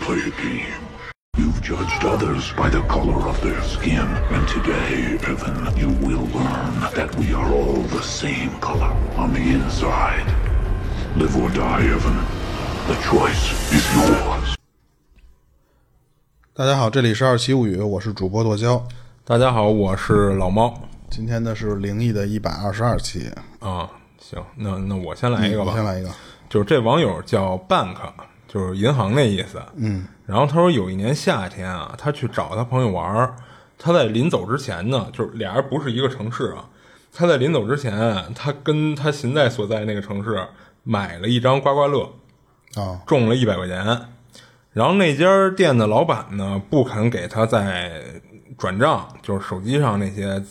play a game. You've judged others by the color of their skin, and today, Evan, you will learn that we are all the same color on the inside. Live or die, Evan. The choice is yours. 大家好，这里是二七物语，我是主播剁椒。大家好，我是老猫今天呢是灵异的一百二十二期，啊。行，那那我先来一个吧。你先来一个。就是这网友叫 bank，就是银行那意思。嗯。然后他说有一年夏天啊，他去找他朋友玩儿，他在临走之前呢，就是俩人不是一个城市啊。他在临走之前，他跟他现在所在那个城市买了一张刮刮乐，啊中了一百块钱。然后那家店的老板呢，不肯给他再转账，就是手机上那些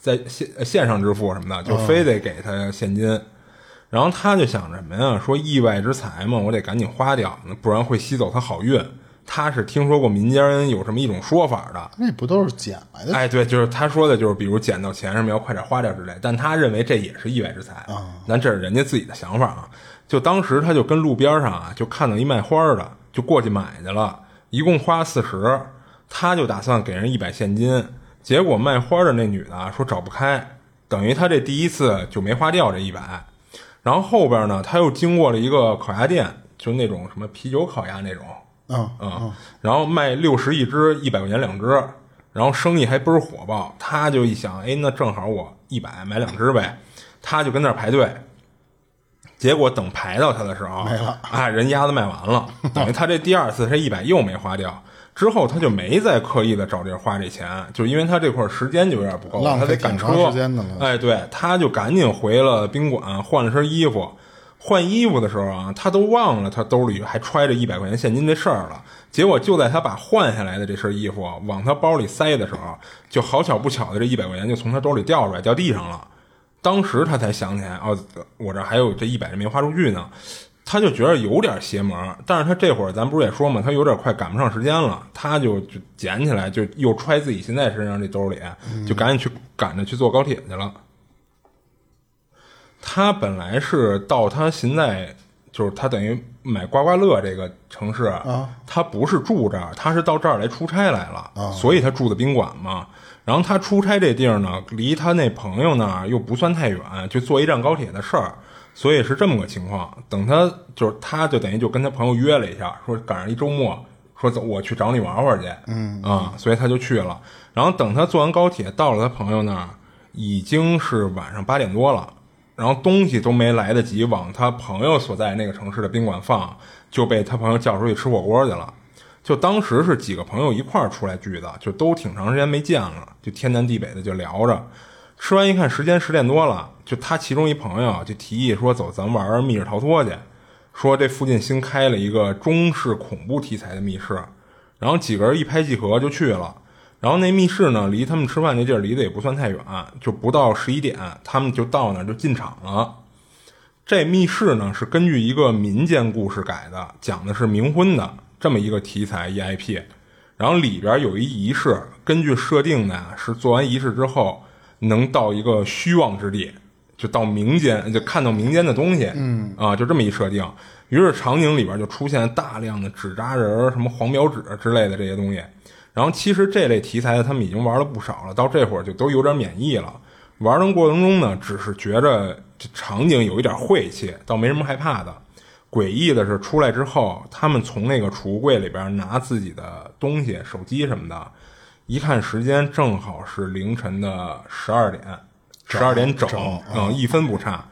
在线呃线上支付什么的，就非得给他现金。然后他就想着什么呀？说意外之财嘛，我得赶紧花掉，那不然会吸走他好运。他是听说过民间有这么一种说法的，那不都是捡来的？哎，对，就是他说的，就是比如捡到钱什么要快点花掉之类，但他认为这也是意外之财啊。那这是人家自己的想法啊。就当时他就跟路边上啊，就看到一卖花的，就过去买去了，一共花四十，他就打算给人一百现金。结果卖花的那女的啊说找不开，等于他这第一次就没花掉这一百。然后后边呢，他又经过了一个烤鸭店，就那种什么啤酒烤鸭那种，嗯嗯，然后卖六十一只，一百块钱两只，然后生意还倍儿火爆。他就一想，哎，那正好我一百买两只呗，他就跟那儿排队。结果等排到他的时候，没了啊，人鸭子卖完了，等于他这第二次这一百又没花掉。之后他就没再刻意的找地儿花这钱，就是因为他这块儿时间就有点不够，他得赶车时间的了哎，对，他就赶紧回了宾馆，换了身衣服。换衣服的时候啊，他都忘了他兜里还揣着一百块钱现金这事儿了。结果就在他把换下来的这身衣服往他包里塞的时候，就好巧不巧的这一百块钱就从他兜里掉出来，掉地上了。当时他才想起来，哦，我这还有这一百没花出去呢。他就觉得有点邪门，但是他这会儿咱不是也说嘛，他有点快赶不上时间了，他就就捡起来，就又揣自己现在身上这兜里，就赶紧去赶着去坐高铁去了。他本来是到他现在就是他等于买刮刮乐这个城市，他不是住这儿，他是到这儿来出差来了，所以他住的宾馆嘛。然后他出差这地儿呢，离他那朋友那儿又不算太远，就坐一站高铁的事儿，所以是这么个情况。等他就是他就等于就跟他朋友约了一下，说赶上一周末，说走我去找你玩玩去，嗯啊，所以他就去了。然后等他坐完高铁到了他朋友那儿，已经是晚上八点多了。然后东西都没来得及往他朋友所在那个城市的宾馆放，就被他朋友叫出去吃火锅去了。就当时是几个朋友一块儿出来聚的，就都挺长时间没见了，就天南地北的就聊着。吃完一看时间十点多了，就他其中一朋友就提议说：“走，咱玩密室逃脱去。”说这附近新开了一个中式恐怖题材的密室，然后几个人一拍即合就去了。然后那密室呢，离他们吃饭那地儿离得也不算太远，就不到十一点，他们就到那儿就进场了。这密室呢是根据一个民间故事改的，讲的是冥婚的这么一个题材 EIP。然后里边有一仪式，根据设定呢是做完仪式之后能到一个虚妄之地，就到民间就看到民间的东西，嗯啊，就这么一设定。于是场景里边就出现大量的纸扎人儿、什么黄表纸之类的这些东西。然后其实这类题材的他们已经玩了不少了，到这会儿就都有点免疫了。玩的过程中呢，只是觉着这场景有一点晦气，倒没什么害怕的。诡异的是，出来之后，他们从那个储物柜里边拿自己的东西，手机什么的，一看时间正好是凌晨的十二点，十二点整，嗯，一分不差。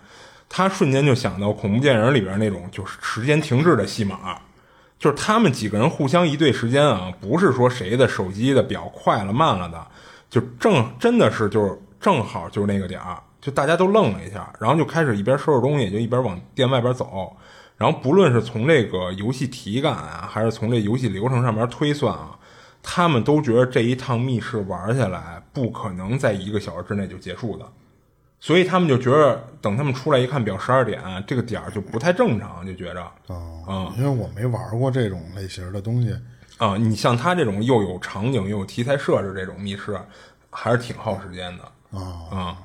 他瞬间就想到恐怖电影里边那种就是时间停滞的戏码，就是他们几个人互相一对时间啊，不是说谁的手机的表快了慢了的，就正真的是就是正好就是那个点儿，就大家都愣了一下，然后就开始一边收拾东西，就一边往店外边走。然后不论是从这个游戏体感啊，还是从这游戏流程上面推算啊，他们都觉得这一趟密室玩下来不可能在一个小时之内就结束的。所以他们就觉得，等他们出来一看表，十二点这个点儿就不太正常，就觉着哦，因为我没玩过这种类型的东西。啊，你像他这种又有场景又有题材设置这种密室，还是挺耗时间的啊啊。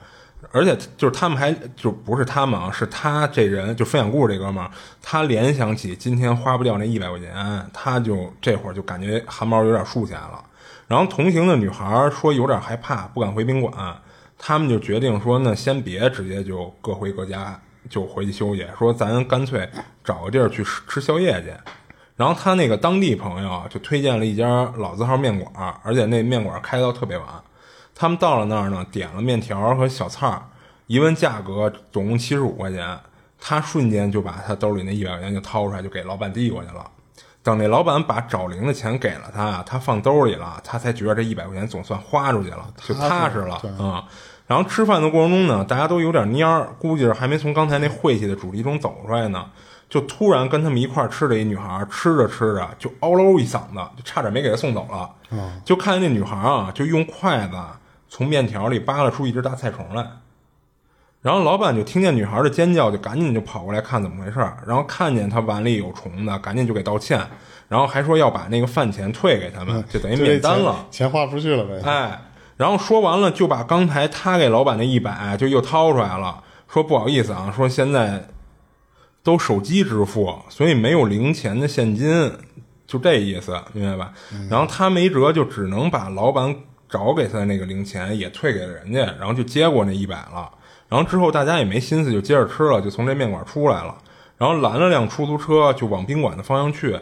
而且就是他们还就不是他们啊，是他这人就分享故事这哥们儿，他联想起今天花不掉那一百块钱，他就这会儿就感觉汗毛有点竖起来了。然后同行的女孩说有点害怕，不敢回宾馆，他们就决定说那先别直接就各回各家，就回去休息，说咱干脆找个地儿去吃吃宵夜去。然后他那个当地朋友就推荐了一家老字号面馆，而且那面馆开到特别晚。他们到了那儿呢，点了面条和小菜儿，一问价格，总共七十五块钱。他瞬间就把他兜里那一百块钱就掏出来，就给老板递过去了。等那老板把找零的钱给了他，他放兜里了，他才觉得这一百块钱总算花出去了，就踏实了啊。然后吃饭的过程中呢，大家都有点蔫儿，估计是还没从刚才那晦气的主题中走出来呢，就突然跟他们一块儿吃的一女孩，吃着吃着就嗷喽一嗓子，就差点没给他送走了。就看见那女孩啊，就用筷子。从面条里扒拉出一只大菜虫来，然后老板就听见女孩的尖叫，就赶紧就跑过来看怎么回事然后看见他碗里有虫子，赶紧就给道歉，然后还说要把那个饭钱退给他们，就等于免单了，钱花不出去了呗。哎，然后说完了，就把刚才他给老板那一百就又掏出来了，说不好意思啊，说现在都手机支付，所以没有零钱的现金，就这意思，明白吧？然后他没辙，就只能把老板。找给他的那个零钱也退给了人家，然后就接过那一百了。然后之后大家也没心思就接着吃了，就从这面馆出来了。然后拦了辆出租车就往宾馆的方向去。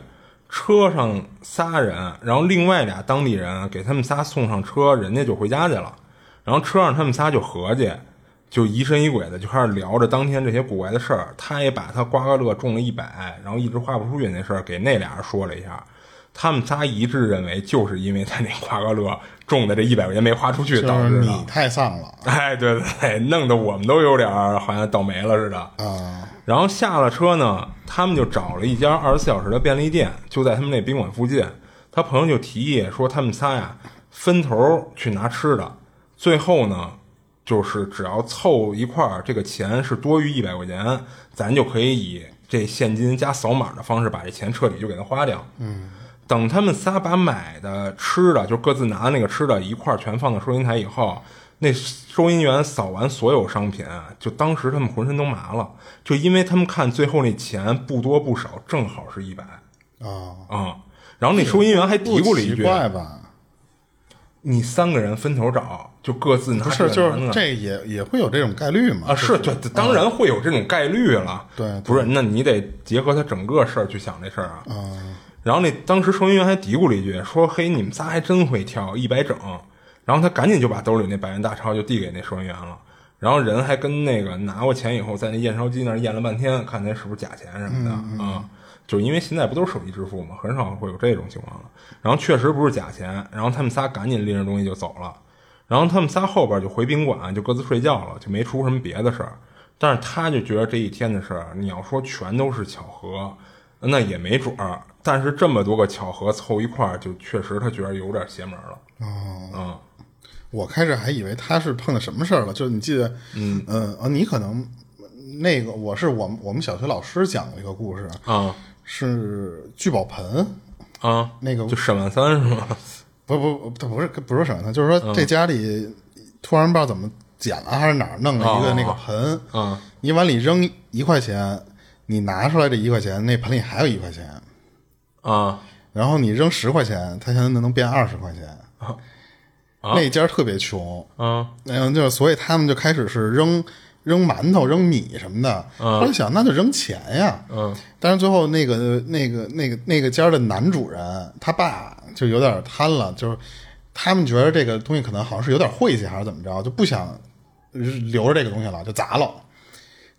车上仨人，然后另外俩当地人给他们仨送上车，人家就回家去了。然后车上他们仨就合计，就疑神疑鬼的就开始聊着当天这些古怪的事儿。他也把他刮刮乐中了一百，然后一直花不出去那事儿给那俩人说了一下。他们仨一致认为，就是因为他那刮刮乐中的这一百块钱没花出去，导致你太丧了。哎，对对对，弄得我们都有点好像倒霉了似的啊。然后下了车呢，他们就找了一家二十四小时的便利店，就在他们那宾馆附近。他朋友就提议说，他们仨呀分头去拿吃的，最后呢，就是只要凑一块儿，这个钱是多余一百块钱，咱就可以以这现金加扫码的方式把这钱彻底就给他花掉。嗯。等他们仨把买的吃的，就各自拿那个吃的一块儿全放到收银台以后，那收银员扫完所有商品，就当时他们浑身都麻了，就因为他们看最后那钱不多不少，正好是一百啊啊！然后那收银员还嘀咕了一句：“怪吧？你三个人分头找，就各自拿。”不是，就是这也也会有这种概率嘛？啊，是对，当然会有这种概率了。对，不是，那你得结合他整个事儿去想这事儿啊。啊。然后那当时收银员还嘀咕了一句，说：“嘿，你们仨还真会挑，一百整。”然后他赶紧就把兜里那百元大钞就递给那收银员了。然后人还跟那个拿过钱以后，在那验钞机那儿验了半天，看那是不是假钱什么的啊？就因为现在不都是手机支付嘛，很少会有这种情况了。然后确实不是假钱，然后他们仨赶紧拎着东西就走了。然后他们仨后边就回宾馆，就各自睡觉了，就没出什么别的事儿。但是他就觉得这一天的事儿，你要说全都是巧合，那也没准儿。但是这么多个巧合凑一块儿，就确实他觉得有点邪门了。哦，嗯，我开始还以为他是碰到什么事儿了。就是你记得，嗯嗯啊，你可能那个我是我们我们小学老师讲的一个故事啊，是聚宝盆啊，那个就沈万三是吗？不不，他不是不是沈万三，就是说这家里突然不知道怎么捡了还是哪儿弄了一个那个盆，嗯，你往里扔一块钱，你拿出来这一块钱，那盆里还有一块钱。啊，然后你扔十块钱，他现在能变二十块钱。啊，那家特别穷。啊，嗯，就所以他们就开始是扔扔馒头、扔米什么的。后来想，那就扔钱呀。嗯，但是最后那个那个那个那个家的男主人他爸就有点贪了，就是他们觉得这个东西可能好像是有点晦气还是怎么着，就不想留着这个东西了，就砸了。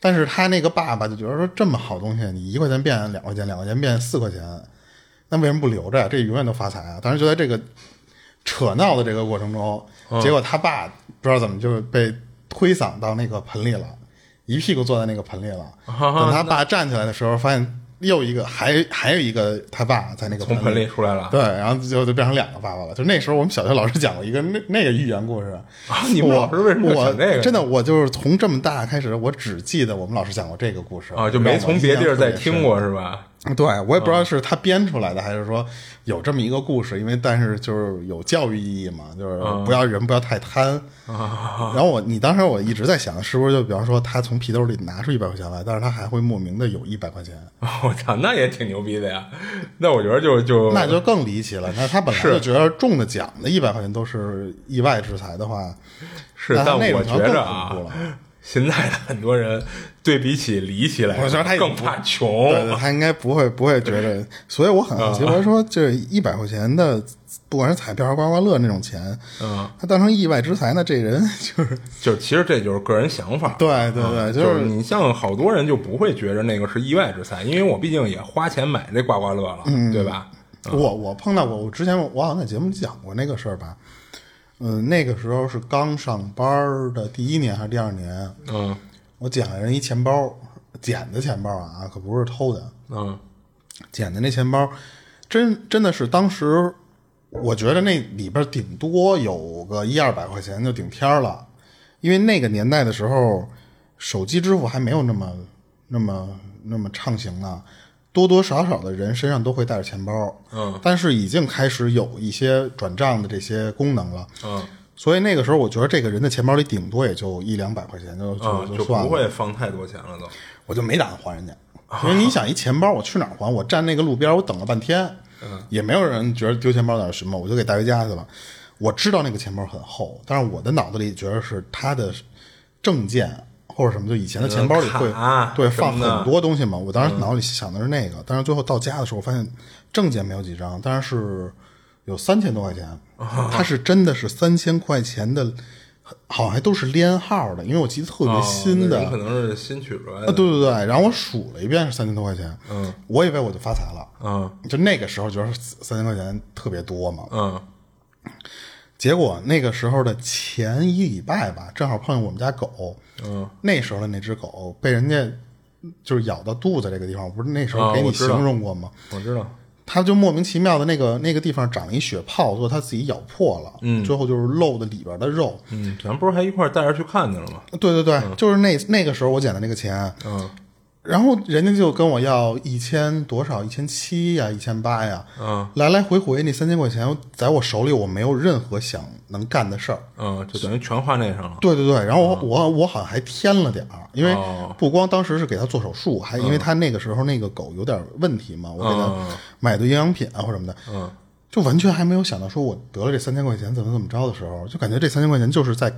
但是他那个爸爸就觉得说，这么好东西，你一块钱变两块钱，两块钱变四块钱。那为什么不留着呀？这永远都发财啊！当时就在这个扯闹的这个过程中，结果他爸不知道怎么就被推搡到那个盆里了，一屁股坐在那个盆里了。等他爸站起来的时候，发现。又一个，还还有一个他爸在那个从盆里出来了，对，然后就就变成两个爸爸了。就那时候，我们小学老师讲过一个 那那个寓言故事啊。你们老师为什么讲这个？真的，我就是从这么大开始，我只记得我们老师讲过这个故事啊，就没从别地儿再听过是吧？对我也不知道是他编出来的，还是说有这么一个故事。因为但是就是有教育意义嘛，就是不要人不要太贪。然后我你当时我一直在想，是不是就比方说他从皮兜里拿出一百块钱来，但是他还会莫名的有一百块钱，我操，那也挺牛逼的呀。那我觉得就就那就更离奇了。那他本来就觉得中的奖的一百块钱都是意外之财的话，是，但我觉着啊。现在的很多人对比起离奇来，我觉得他更怕穷。对，他应该不会不会觉得，所以我很好奇，我说这一百块钱的，不管是彩票还是刮刮乐那种钱，嗯，他当成意外之财，那这人就是 就其实这就是个人想法。对对对，就是你像好多人就不会觉得那个是意外之财，因为我毕竟也花钱买这刮刮乐了，对吧？我我碰到过，我之前我好像在节目讲过那个事儿吧。嗯，那个时候是刚上班的第一年还是第二年？嗯，我捡了人一钱包，捡的钱包啊，可不是偷的。嗯，捡的那钱包，真真的是当时，我觉得那里边顶多有个一二百块钱就顶天了，因为那个年代的时候，手机支付还没有那么那么那么畅行呢。多多少少的人身上都会带着钱包，嗯，但是已经开始有一些转账的这些功能了，嗯，所以那个时候我觉得这个人的钱包里顶多也就一两百块钱就就就算了，不会放太多钱了都，我就没打算还人家，因为你想一钱包我去哪儿还？我站那个路边我等了半天，嗯，也没有人觉得丢钱包哪什么，我就给带回家去了。我知道那个钱包很厚，但是我的脑子里觉得是他的证件。或者什么，就以前的钱包里会对放很多东西嘛。我当时脑子里想的是那个，但是最后到家的时候，我发现证件没有几张，但是有三千多块钱。它是真的是三千块钱的，好像还都是连号的，因为我记得特别新的，可能是新取出来的。对对对，然后我数了一遍是三千多块钱，嗯，我以为我就发财了，嗯，就那个时候觉得三千块钱特别多嘛，嗯。结果那个时候的前一礼拜吧，正好碰见我们家狗。嗯，那时候的那只狗被人家就是咬到肚子这个地方，不是那时候给你形容过吗？我知道，它就莫名其妙的那个那个地方长了一血泡，最后它自己咬破了。嗯，最后就是露的里边的肉。嗯，咱不是还一块带着去看去了吗？对对对，就是那那个时候我捡的那个钱。嗯。然后人家就跟我要一千多少，一千七呀，一千八呀，嗯，来来回回那三千块钱在我手里，我没有任何想能干的事儿，嗯，就等于全花那上了。对对对，然后我我我好像还添了点儿，因为不光当时是给他做手术，还因为他那个时候那个狗有点问题嘛，我给他买的营养品啊或什么的，嗯，就完全还没有想到说我得了这三千块钱怎么怎么着的时候，就感觉这三千块钱就是在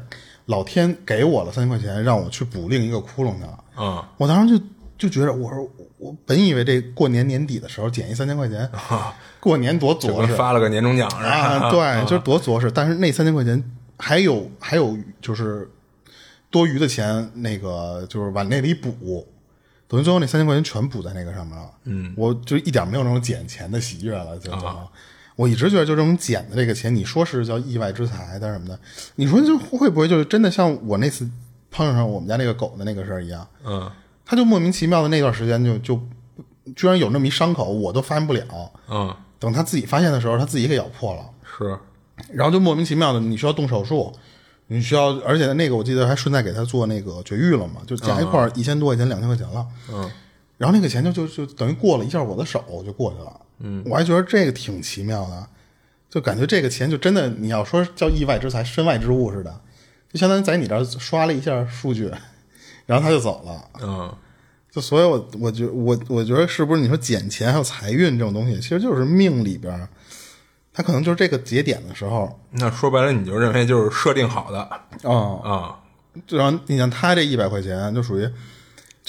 老天给我了三千块钱，让我去补另一个窟窿去了，嗯，我当时就。就觉得我说我本以为这过年年底的时候减一三千块钱，过年多着实，发了个年终奖啊，对，就是多着实。但是那三千块钱还有还有就是多余的钱，那个就是往那里补，等于最后那三千块钱全补在那个上面了。嗯，我就一点没有那种捡钱的喜悦了。就我一直觉得就这种捡的这个钱，你说是叫意外之财，但是什么的，你说就会不会就是真的像我那次碰上我们家那个狗的那个事儿一样？嗯。他就莫名其妙的那段时间就就居然有那么一伤口，我都发现不了。嗯，等他自己发现的时候，他自己给咬破了。是，然后就莫名其妙的，你需要动手术，你需要，而且那个我记得还顺带给他做那个绝育了嘛，就加一块一千多块钱，两千块钱了。嗯，然后那个钱就就就等于过了一下我的手就过去了。嗯，我还觉得这个挺奇妙的，就感觉这个钱就真的你要说叫意外之财、身外之物似的，就相当于在你这儿刷了一下数据。然后他就走了，嗯，就所以，我我觉我我觉得是不是你说捡钱还有财运这种东西，其实就是命里边，他可能就是这个节点的时候。那说白了，你就认为就是设定好的啊啊，然后你像他这一百块钱，就属于。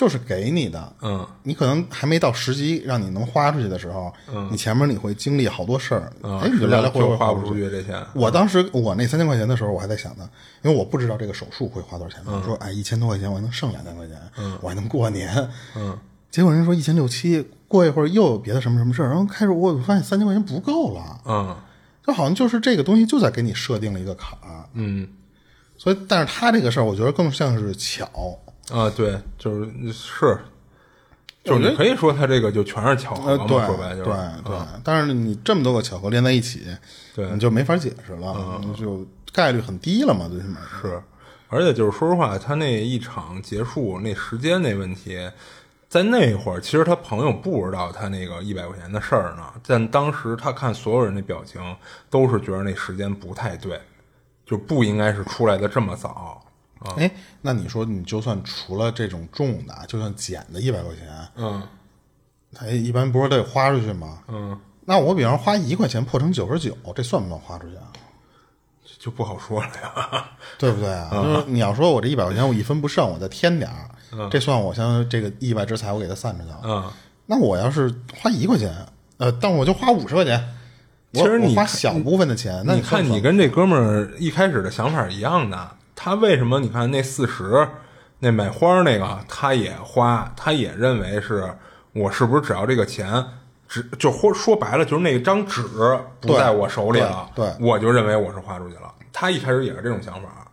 就是给你的，嗯，你可能还没到时机让你能花出去的时候，嗯，你前面你会经历好多事儿，哎，你就来来回回花不出去。这钱。我当时我那三千块钱的时候，我还在想呢，因为我不知道这个手术会花多少钱。我说，哎，一千多块钱我还能剩两千块钱，嗯，我还能过年，嗯。结果人说一千六七，过一会儿又有别的什么什么事儿，然后开始我发现三千块钱不够了，嗯，就好像就是这个东西就在给你设定了一个坎儿，嗯。所以，但是他这个事儿，我觉得更像是巧啊，对，就是是。就是你可以说他这个就全是巧合嘛，说白就是对对。但是你这么多个巧合连在一起，对，你就没法解释了，就概率很低了嘛，最起码是。而且就是说实话，他那一场结束那时间那问题，在那会儿，其实他朋友不知道他那个一百块钱的事儿呢。但当时他看所有人的表情，都是觉得那时间不太对，就不应该是出来的这么早啊。哎，那你说，你就算除了这种重的，就算捡的一百块钱，嗯他一般不是得花出去吗？嗯，那我比方花一块钱破成九十九，这算不算花出去啊？就不好说了呀。对不对啊？就是你要说我这一百块钱我一分不剩，我再添点儿，这算我相当于这个意外之财我给他散出去了。嗯，那我要是花一块钱，呃，但我就花五十块钱，其实你花小部分的钱，那你看，你跟这哥们儿一开始的想法一样的。他为什么？你看那四十，那买花那个，他也花，他也认为是我是不是只要这个钱，只就或说白了，就是那张纸不在我手里了，对对我就认为我是花出去了。他一开始也是这种想法，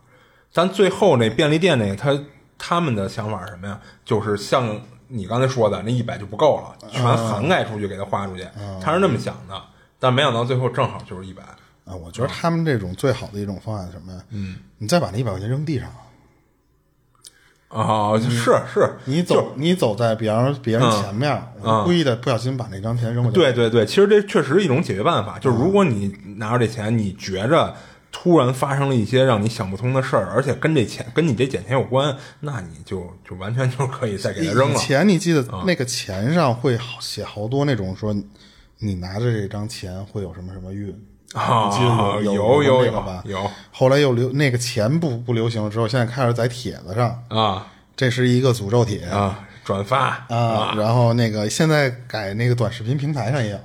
但最后那便利店那个，他他们的想法是什么呀？就是像你刚才说的，那一百就不够了，全涵盖出去给他花出去，他是那么想的。但没想到最后正好就是一百。啊，我觉得他们这种最好的一种方案是什么呀？嗯，你再把那一百块钱扔地上，啊，是是，你走你走在比方说别人前面，我故意的不小心把那张钱扔过去。对对对，其实这确实是一种解决办法。就是如果你拿着这钱，你觉着突然发生了一些让你想不通的事儿，而且跟这钱跟你这捡钱有关，那你就就完全就可以再给他扔以了。前你记得那个钱上会好写好多那种说，你拿着这张钱会有什么什么运啊你记得有有有有吧？有后来又流那个钱不不流行了之后，现在开始在帖子上，啊这是一个诅咒帖啊，转发啊，然后那个现在改那个短视频平台上也有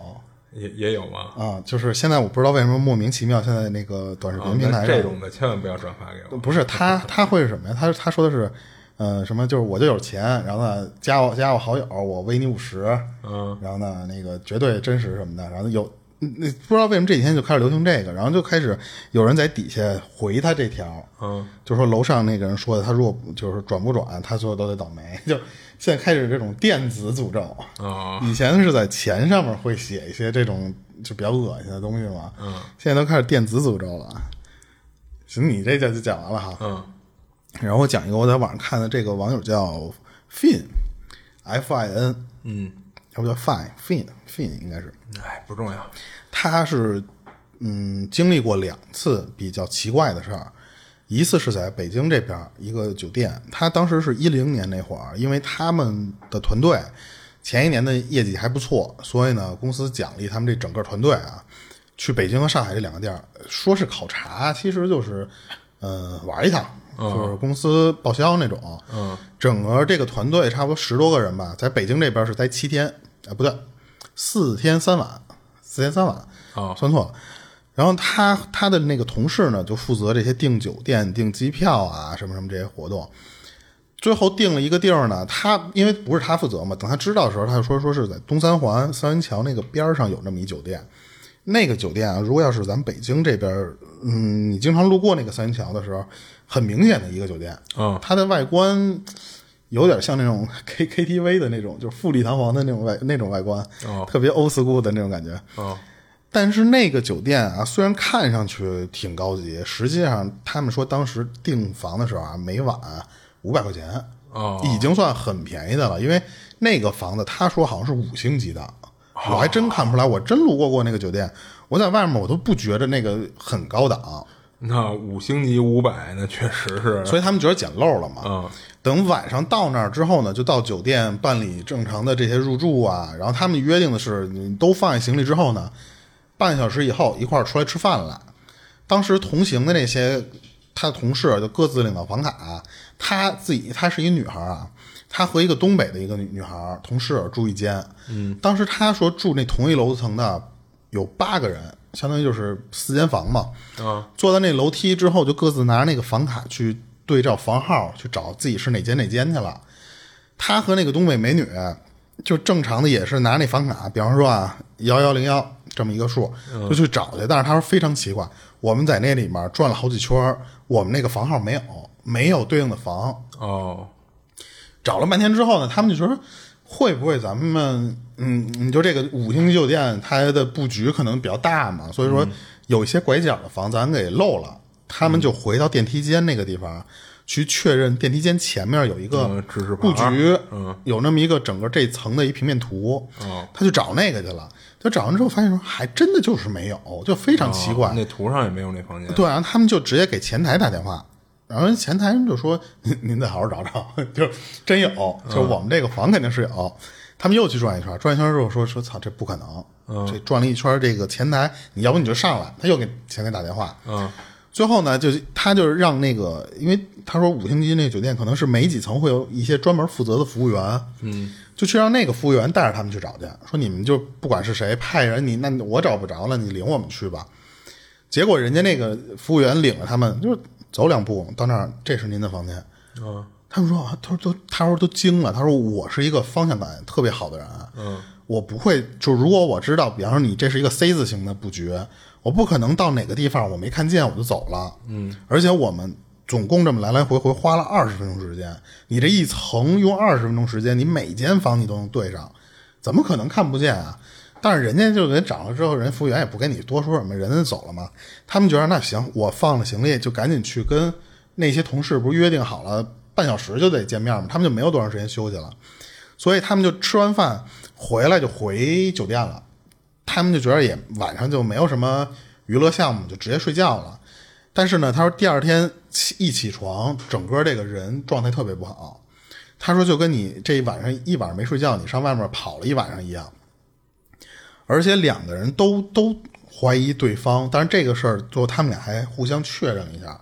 也也有吗？啊，就是现在我不知道为什么莫名其妙，现在那个短视啊频平台上、那这种的千万不要转发给我。不是他他会是什么呀？他他说的是，呃，什么就是我就有钱，然后呢加我加我好友，我微你五十，嗯，然后呢那个绝对真实什么的，然后有。那不知道为什么这几天就开始流行这个，然后就开始有人在底下回他这条，嗯，就说楼上那个人说的，他如果就是转不转，他最后都得倒霉。就现在开始这种电子诅咒，啊以前是在钱上面会写一些这种就比较恶心的东西嘛，嗯，现在都开始电子诅咒了。行，你这就就讲完了哈，嗯。然后我讲一个我在网上看的，这个网友叫 Fin，F I N，嗯，要不叫应该是，哎，不重要。他是嗯经历过两次比较奇怪的事儿，一次是在北京这边一个酒店，他当时是一零年那会儿，因为他们的团队前一年的业绩还不错，所以呢公司奖励他们这整个团队啊，去北京和上海这两个地儿，说是考察，其实就是呃玩一趟。就是公司报销那种，嗯，整个这个团队差不多十多个人吧，在北京这边是待七天，啊不对，四天三晚，四天三晚，啊算错了。然后他他的那个同事呢，就负责这些订酒店、订机票啊，什么什么这些活动。最后定了一个地儿呢，他因为不是他负责嘛，等他知道的时候，他就说说是在东三环三元桥那个边儿上有那么一酒店。那个酒店啊，如果要是咱们北京这边儿，嗯，你经常路过那个三元桥的时候，很明显的一个酒店，嗯它的外观有点像那种 K K T V 的那种，就是富丽堂皇的那种外那种外观，哦特别 old school 的那种感觉。哦但是那个酒店啊，虽然看上去挺高级，实际上他们说当时订房的时候啊，每晚五百块钱，哦已经算很便宜的了。因为那个房子他说好像是五星级的，我还真看不出来，我真路过过那个酒店，我在外面我都不觉得那个很高档，那五星级五百，那确实是。所以他们觉得捡漏了嘛。嗯等晚上到那儿之后呢，就到酒店办理正常的这些入住啊。然后他们约定的是，你都放下行李之后呢，半小时以后一块儿出来吃饭了。当时同行的那些他的同事就各自领到房卡，他自己她是一女孩啊，她和一个东北的一个女女孩同事住一间。嗯，当时他说住那同一楼层的有八个人，相当于就是四间房嘛。啊坐在那楼梯之后，就各自拿着那个房卡去对照房号，去找自己是哪间哪间去了。他和那个东北美女就正常的也是拿那房卡，比方说啊幺幺零幺这么一个数，就去找去。但是他说非常奇怪，我们在那里面转了好几圈，我们那个房号没有，没有对应的房。哦找了半天之后呢，他们就说会不会咱们嗯，你就这个五星级酒店它的布局可能比较大嘛，所以说有一些拐角的房咱给漏了。他们就回到电梯间那个地方，去确认电梯间前面有一个布局，嗯，有那么一个整个这层的一平面图，哦，他去找那个去了。他找完之后发现说，还真的就是没有，就非常奇怪。哦那图上也没有那房间。对，然后他们就直接给前台打电话，然后前台人就说：“您您再好好找找，就真有，就我们这个房肯定是有。他们又去转一圈，转一圈之后说说操，这不可能，这转了一圈，这个前台，你要不你就上来，他又给前台打电话，嗯，最后呢，就是他就是让那个，因为他说五星级那个酒店可能是每几层会有一些专门负责的服务员，嗯，就去让那个服务员带着他们去找去，说你们就不管是谁派人，你那我找不着了，你领我们去吧。结果人家那个服务员领着他们，就是走两步到那儿，这是您的房间。嗯，他们说啊，他说都，他说都惊了。他说我是一个方向感特别好的人，嗯，我不会就如果我知道，比方说你这是一个 C 字形的布局，我不可能到哪个地方我没看见我就走了，嗯，而且我们总共这么来来回回花了二十分钟时间，你这一层用二十分钟时间，你每间房你都能对上，怎么可能看不见啊？但是人家就给找了之后，人服务员也不跟你多说什么，人家走了嘛。他们觉得那行，我放了行李就赶紧去跟那些同事不是约定好了半小时就得见面吗？他们就没有多长时间休息了，所以他们就吃完饭回来就回酒店了。他们就觉得也晚上就没有什么娱乐项目，就直接睡觉了。但是呢，他说第二天起一起床，整个这个人状态特别不好。他说就跟你这一晚上一晚上没睡觉，你上外面跑了一晚上一样。而且两个人都都怀疑对方，但是这个事儿最后他们俩还互相确认一下。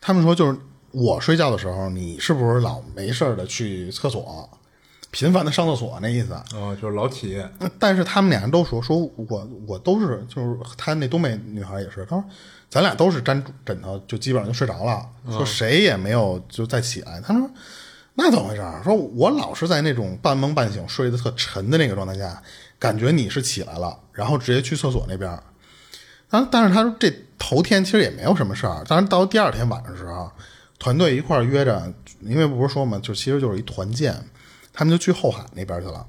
他们说就是我睡觉的时候，你是不是老没事的去厕所，频繁的上厕所那意思？哦，就是老起，但是他们俩人都说，说我我都是，就是他那东北女孩也是，他说咱俩都是沾枕头，就基本上就睡着了，说谁也没有就再起来。他说那怎么回事？说我老是在那种半梦半醒、睡得特沉的那个状态下，感觉你是起来了，然后直接去厕所那边儿。但但是他说这头天其实也没有什么事儿，但是到第二天晚上的时候，团队一块约着，因为不是说嘛，就其实就是一团建，他们就去后海那边去了。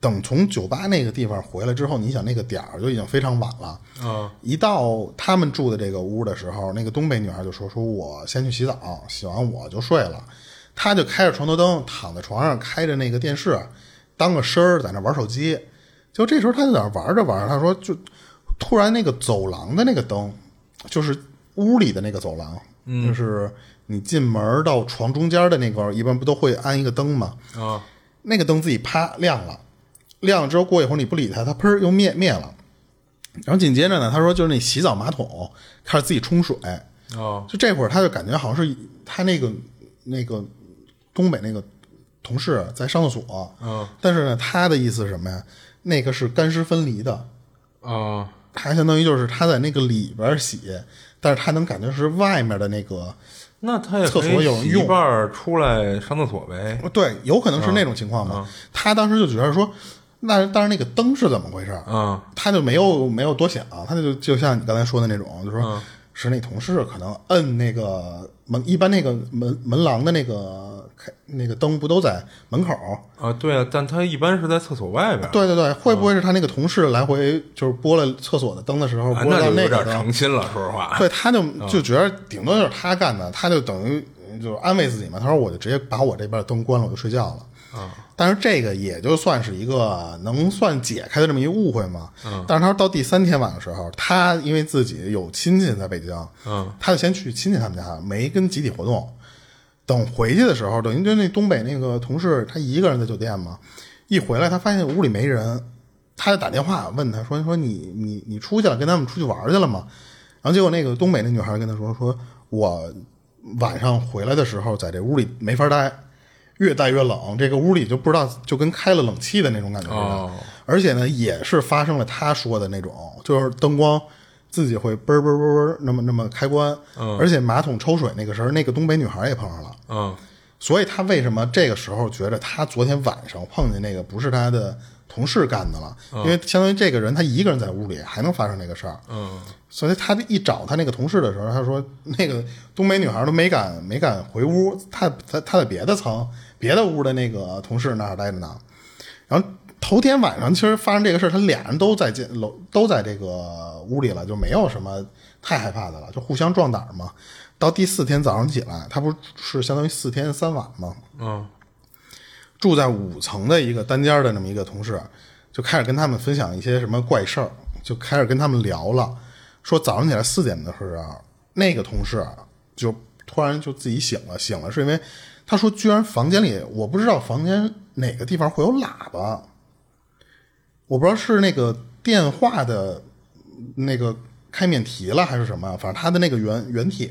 等从酒吧那个地方回来之后，你想那个点儿就已经非常晚了。啊，一到他们住的这个屋的时候，那个东北女孩就说：“说我先去洗澡，洗完我就睡了。”她就开着床头灯，躺在床上开着那个电视，当个声儿在那玩手机。就这时候，她就在那玩着玩着，她说就突然那个走廊的那个灯，就是屋里的那个走廊，就是你进门到床中间的那块儿，一般不都会安一个灯吗？啊，那个灯自己啪亮了，亮了之后过一会儿你不理它，它砰又灭灭了。然后紧接着呢，他说就是那洗澡马桶开始自己冲水，哦，就这会儿他就感觉好像是他那个那个东北那个同事在上厕所，嗯，但是呢他的意思是什么呀？那个是干湿分离的，啊，他相当于就是他在那个里边洗，但是他能感觉是外面的那个，那他也厕所有人用洗一半儿出来上厕所呗。对，有可能是那种情况嘛。他当时就觉得说，那但是那个灯是怎么回事？嗯，他就没有没有多想，他就就像你刚才说的那种，就说是那同事可能摁那个门，一般那个门门廊的那个开那个灯不都在门口？啊，对啊，但他一般是在厕所外边。对对对，会不会是他那个同事来回就是拨了厕所的灯的时候，啊，拨到那就有点个灯？诚心了，说实话。对，他就就觉得顶多就是他干的，他就等于就是安慰自己嘛。他说我就直接把我这边的灯关了，我就睡觉了。啊，但是这个也就算是一个能算解开的这么一误会嘛。嗯，但是他说到第三天晚上的时候，他因为自己有亲戚在北京，嗯，他就先去亲戚他们家，没跟集体活动。等回去的时候，等于就那东北那个同事，他一个人在酒店嘛，一回来他发现屋里没人，他就打电话问他说：“说你你你出去了，跟他们出去玩去了吗？”然后结果那个东北那女孩跟他说：“说我晚上回来的时候在这屋里没法待，越待越冷，这个屋里就不知道就跟开了冷气的那种感觉似的。哦而且呢，也是发生了他说的那种，就是灯光自己会嘣儿嘣儿嘣嘣那么那么开关，而且马桶抽水那个时候，那个东北女孩也碰上了。嗯，所以他为什么这个时候觉得他昨天晚上碰见那个不是他的同事干的了？因为相当于这个人他一个人在屋里还能发生这个事儿。嗯，所以他一找他那个同事的时候，他说那个东北女孩都没敢没敢回屋，他他他在别的层别的屋的那个同事那儿待着呢。然后头天晚上其实发生这个事儿，他俩人都在进楼都在这个屋里了，就没有什么太害怕的了，就互相壮胆儿嘛。到第四天早上起来，他不是相当于四天三晚嘛？嗯住在五层的一个单间的那么一个同事，就开始跟他们分享一些什么怪事儿，就开始跟他们聊了，说早上起来四点的时候，那个同事就突然就自己醒了，醒了是因为他说居然房间里我不知道房间哪个地方会有喇叭，我不知道是那个电话的那个开免提了还是什么，反正他的那个原原帖，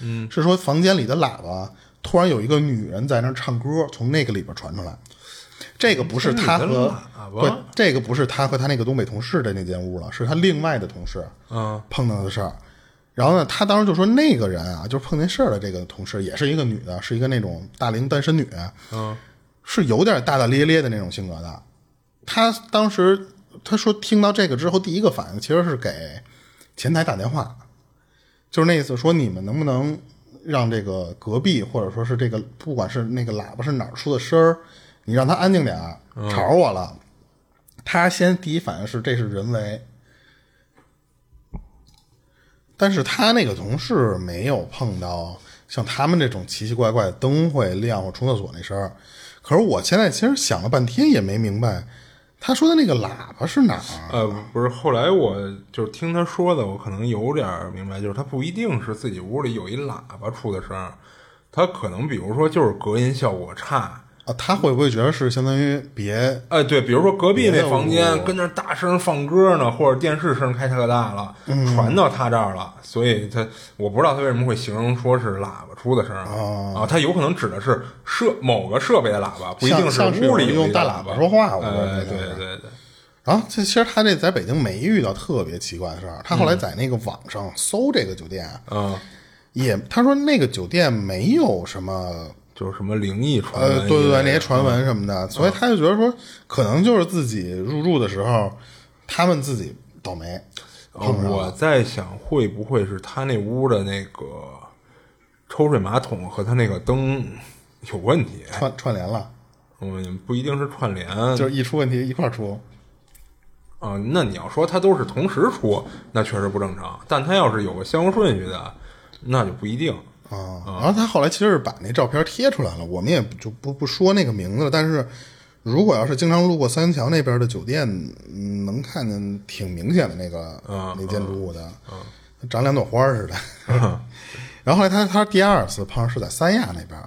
嗯，是说房间里的喇叭突然有一个女人在那儿唱歌，从那个里边传出来。这个不是他和房间里的喇叭不，这个不是他和他那个东北同事的那间屋了，是他另外的同事嗯碰到的事儿。然后呢，他当时就说那个人啊，就是碰见事儿的这个同事，也是一个女的，是一个那种大龄单身女，嗯是有点大大咧咧的那种性格的。他当时他说听到这个之后，第一个反应其实是给前台打电话，就是那意思说你们能不能让这个隔壁或者说是这个不管是那个喇叭是哪儿出的声儿，你让他安静点儿，吵我了。他先第一反应是这是人为，但是他那个同事没有碰到像他们这种奇奇怪怪的灯会亮或冲厕所那声儿。可是我现在其实想了半天也没明白，他说的那个喇叭是哪儿？呃，不是，后来我就是听他说的，我可能有点明白，就是他不一定是自己屋里有一喇叭出的声，他可能比如说就是隔音效果差。啊，他会不会觉得是相当于别哎，对，比如说隔壁那房间跟那儿大声放歌呢，或者电视声开特大了，传到他这儿了，所以他我不知道他为什么会形容说是喇叭出的声儿、啊，他有可能指的是设某个设备的喇叭，不一定是屋里用大喇喇叭说话我觉得哎，对对对，然后这其实他这在北京没遇到特别奇怪的事儿，他后来在那个网上搜这个酒店，嗯，也他说那个酒店没有什么就是什么灵异传闻呃，对对对，那些传闻什么的，所以他就觉得说，可能就是自己入住的时候，他们自己倒霉。我在想，会不会是他那屋的那个抽水马桶和他那个灯有问题？串串联了，嗯，不一定是串联，就是一出问题一块儿出。啊，那你要说他都是同时出，那确实不正常。但他要是有个先后顺序的，那就不一定。啊，然后他后来其实是把那照片贴出来了，我们也就不不说那个名字了。但是如果要是经常路过三桥那边的酒店，嗯能看见挺明显的那个、那建筑物的，长两朵花似的。然后后来他他第二次碰上是在三亚那边，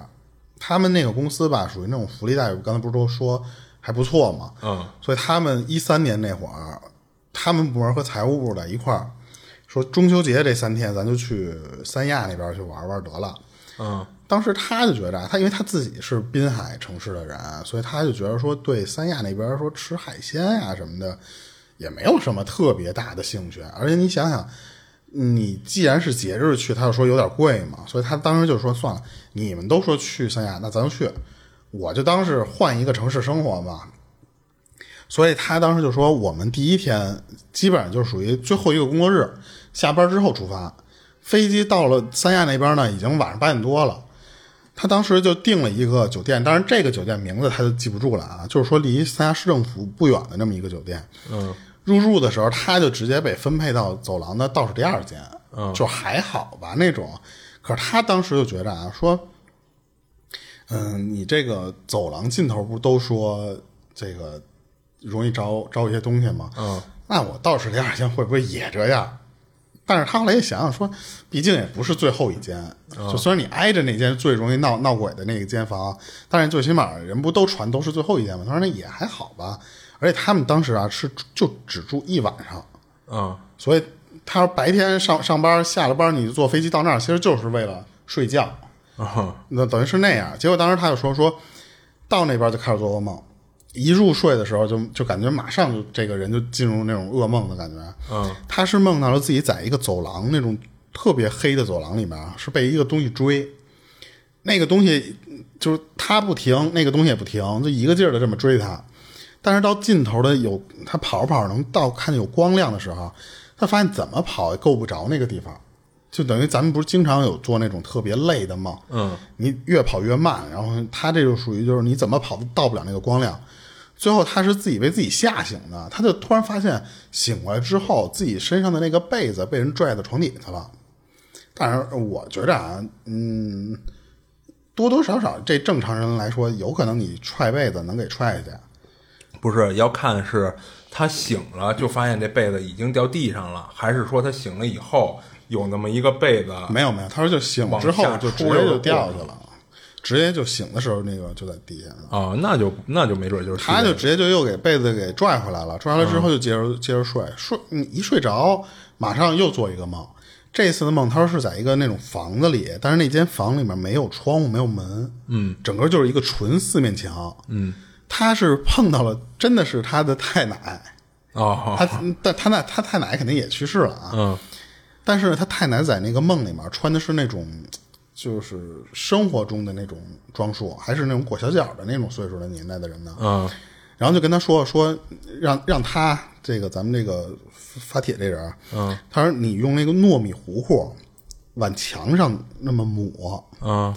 他们那个公司吧属于那种福利待遇，刚才不是都说还不错嘛，嗯，所以他们一三年那会儿，他们部门和财务部在一块儿说中秋节这三天咱就去三亚那边去玩玩得了。嗯当时他就觉得，他因为他自己是滨海城市的人，所以他就觉得说，对三亚那边说吃海鲜呀、什么的，也没有什么特别大的兴趣。而且你想想，你既然是节日去，他就说有点贵嘛，所以他当时就说算了，你们都说去三亚，那咱就去，我就当是换一个城市生活嘛。所以他当时就说，我们第一天基本上就属于最后一个工作日，下班之后出发，飞机到了三亚那边呢，已经晚上八点多了。他当时就订了一个酒店，当然这个酒店名字他就记不住了啊，就是说离三亚市政府不远的那么一个酒店。嗯入住的时候，他就直接被分配到走廊的倒数第二间，就还好吧那种。可是他当时就觉着啊，说，嗯，你这个走廊尽头不都说这个容易招招一些东西嘛？嗯，那我倒是第二间会不会也这样？但是他后来一想想说，毕竟也不是最后一间，就虽然你挨着那间最容易闹闹鬼的那个间房，但是最起码人不都传都是最后一间吗？他说那也还好吧。而且他们当时啊是就只住一晚上，嗯所以他说白天上上班下了班你就坐飞机到那儿，其实就是为了睡觉。啊那等于是那样。结果当时他就说说，到那边就开始做噩梦，一入睡的时候就就感觉马上就这个人就进入那种噩梦的感觉。嗯。他是梦到了自己在一个走廊那种特别黑的走廊里面，是被一个东西追，那个东西就是他不停，那个东西也不停，就一个劲儿的这么追他。但是到尽头的有他跑着跑着能到看见有光亮的时候，他发现怎么跑也够不着那个地方，就等于咱们不是经常有做那种特别累的梦，嗯，你越跑越慢，然后他这就属于就是你怎么跑都到不了那个光亮，最后他是自己被自己吓醒的，他就突然发现醒过来之后，自己身上的那个被子被人拽到床底下了。但是我觉着啊，嗯，多多少少这正常人来说，有可能你踹被子能给踹下去。不是要看是他醒了就发现这被子已经掉地上了，还是说他醒了以后有那么一个被子？没有没有，他说就醒之后就直接就掉下去了，直接就醒的时候那个就在地下了。哦，那就那就没准就是他就直接就又给被子给拽回来了，拽回来之后就接着、接着睡，睡你一睡着，马上又做一个梦。这次的梦，他说是在一个那种房子里，但是那间房里面没有窗户，没有门，嗯，整个就是一个纯四面墙，嗯，他是碰到了，真的是他的太奶，哦，他但他那他太奶肯定也去世了啊，嗯，但是他太奶在那个梦里面穿的是那种，就是生活中的那种装束，还是那种裹小脚的那种岁数的年代的人呢，嗯，然后就跟他说说让让他这个咱们这个发帖这人，嗯，他说你用那个糯米糊糊往墙上那么抹，嗯，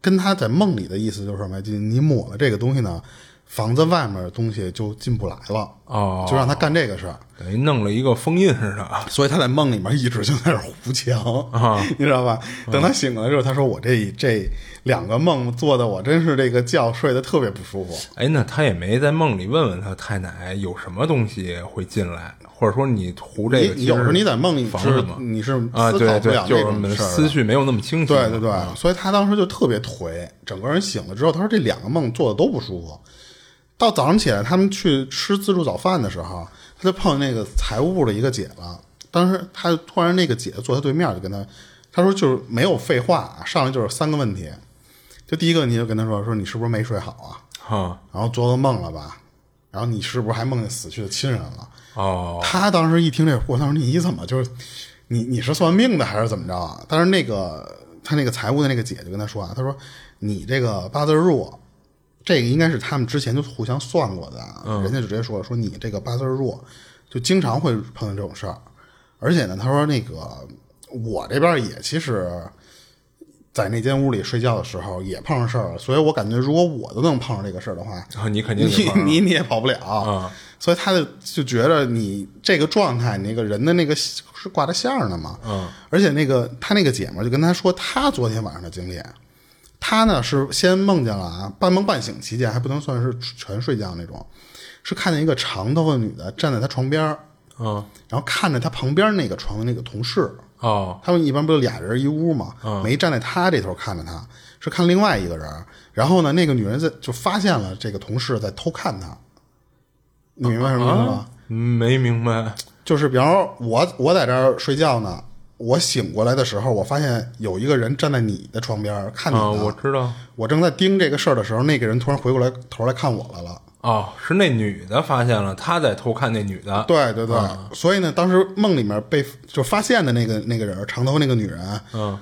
跟他在梦里的意思就是什么？就你抹了这个东西呢，房子外面的东西就进不来了，哦就让他干这个事儿。等于弄了一个封印似的。所以他在梦里面一直就在那儿糊墙啊，你知道吧？等他醒了之后，他说我这这两个梦做的我真是这个觉睡得特别不舒服。哎，那他也没在梦里问问他太奶有什么东西会进来，或者说你糊这个有时候你在梦里你是啊？思对对考不了，就那种是事儿的思绪没有那么清晰。对对对，所以他当时就特别颓，整个人醒了之后，他说这两个梦做的都不舒服。到早上起来，他们去吃自助早饭的时候，他就碰见那个财务部的一个姐了。当时他突然那个姐坐他对面，就跟他他说就是没有废话，上来就是三个问题。就第一个问题就跟他说说你是不是没睡好啊？哈然后做噩梦了吧？然后你是不是还梦见死去的亲人了？哦，他当时一听这，我当时你怎么就是你你是算命的还是怎么着啊？但是那个他那个财务的那个姐就跟他说啊，他说你这个八字弱，这个应该是他们之前就互相算过的，啊人家就直接说说你这个八字弱，就经常会碰到这种事儿，而且呢，他说那个我这边也其实。在那间屋里睡觉的时候也碰上事儿了，所以我感觉如果我都能碰上这个事儿的话，你肯定你你你也跑不了啊。所以他就就觉得你这个状态，那个人的那个是挂着线儿呢嘛，嗯，而且那个他那个姐们就跟他说他昨天晚上的经历，他呢是先梦见了啊，半梦半醒期间还不能算是全睡觉那种，是看见一个长头发女的站在他床边儿，嗯然后看着他旁边那个床的那个同事，哦。他们一般不就俩人一屋嘛，没站在他这头看着他，是看另外一个人。然后呢，那个女人在就发现了这个同事在偷看他，你明白什么意思吗？啊，没明白。就是比方说我我在这儿睡觉呢，我醒过来的时候，我发现有一个人站在你的床边看你呢、啊，我知道。我正在盯这个事儿的时候，那个人突然回过来头来看我来了。哦，是那女的发现了，她在偷看那女的，对对对，所以呢，当时梦里面被就发现的那个那个人，长头发那个女人，嗯，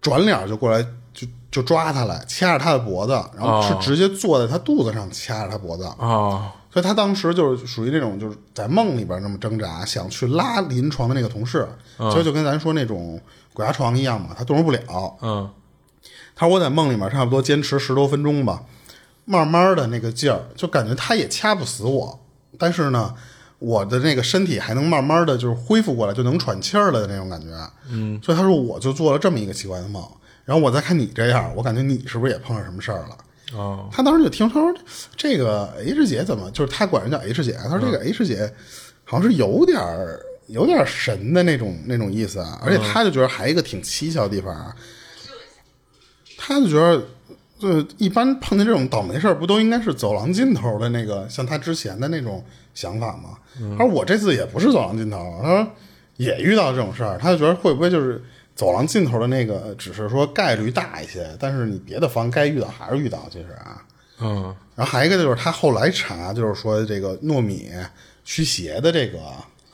转脸就过来就就抓他来，掐着他的脖子，然后是哦。直接坐在他肚子上掐着他脖子，哦所以他当时就是属于那种就是在梦里边那么挣扎，想去拉临床的那个同事，所以就跟咱说那种鬼压床一样嘛，他动弹不了。嗯他说我在梦里面差不多坚持十多分钟吧，慢慢的那个劲儿，就感觉他也掐不死我，但是呢，我的那个身体还能慢慢的就是恢复过来，就能喘气儿了的那种感觉。嗯，所以他说我就做了这么一个奇怪的梦，然后我再看你这样，我感觉你是不是也碰上什么事儿了？哦他当时就听他说这个 H 姐怎么就是他管人叫 H 姐，他说这个 H 姐好像是有点儿有点儿神的那种那种意思啊，而且他就觉得还有一个挺蹊跷的地方啊，他就觉得。就一般碰见这种倒霉事儿，不都应该是走廊尽头的那个，像他之前的那种想法吗？他说我这次也不是走廊尽头，他说也遇到这种事儿，他就觉得会不会就是走廊尽头的那个，只是说概率大一些，但是你别的房该遇到还是遇到，其实啊。嗯然后还有一个就是他后来查，就是说这个糯米驱邪的这个，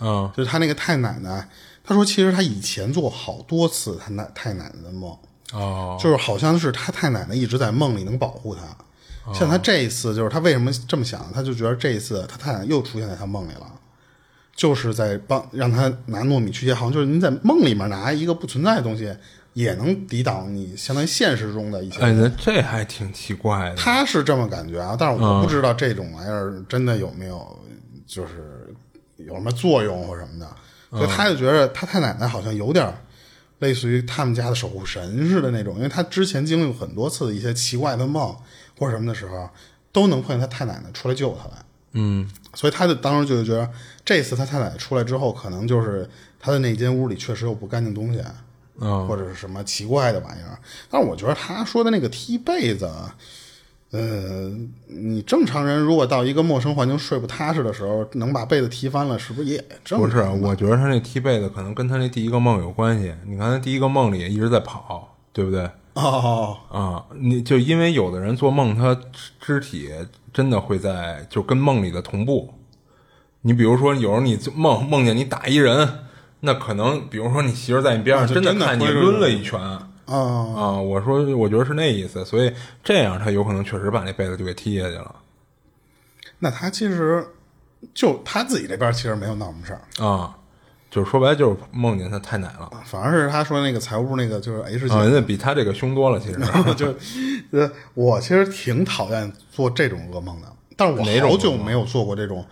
嗯就是他那个太奶奶，他说其实他以前做好多次他奶太奶奶的梦，哦就是好像是他太奶奶一直在梦里能保护他。像他这一次，就是他为什么这么想？他就觉得这一次他太奶奶又出现在他梦里了，就是在帮让他拿糯米去接，好像就是你在梦里面拿一个不存在的东西，也能抵挡你相当于现实中的一些。哎，那这还挺奇怪的。他是这么感觉啊，但是我不知道这种玩意儿真的有没有，就是有什么作用或什么的，所以他就觉得他太奶奶好像有点类似于他们家的守护神似的那种，因为他之前经历过很多次一些奇怪的梦或者什么的时候，都能碰见他太奶奶出来救他来。嗯，所以他就当时就觉得，这次他太奶奶出来之后，可能就是他的那间屋里确实有不干净东西，嗯或者是什么奇怪的玩意儿。但是我觉得他说的那个踢被子，呃，你正常人如果到一个陌生环境睡不踏实的时候，能把被子踢翻了，是不是也正不是，我觉得他那踢被子可能跟他那第一个梦有关系。你看他第一个梦里一直在跑，对不对？哦，啊，你就因为有的人做梦，他肢肢体真的会在就跟梦里的同步。你比如说，有时候你梦梦见你打一人，那可能比如说你媳妇在你边上，真的看你抡了一拳啊，啊。我说，我觉得是那意思，所以这样他有可能确实把那被子就给踢下去了那他其实就他自己这边其实没有闹什么事儿，啊。就是说白了，就是梦见他太奶了反而是他说那个财务部那个就是 H 那比他这个凶多了，其实。就，呃，我其实挺讨厌做这种噩梦的，但我好久噩梦没有做过这种，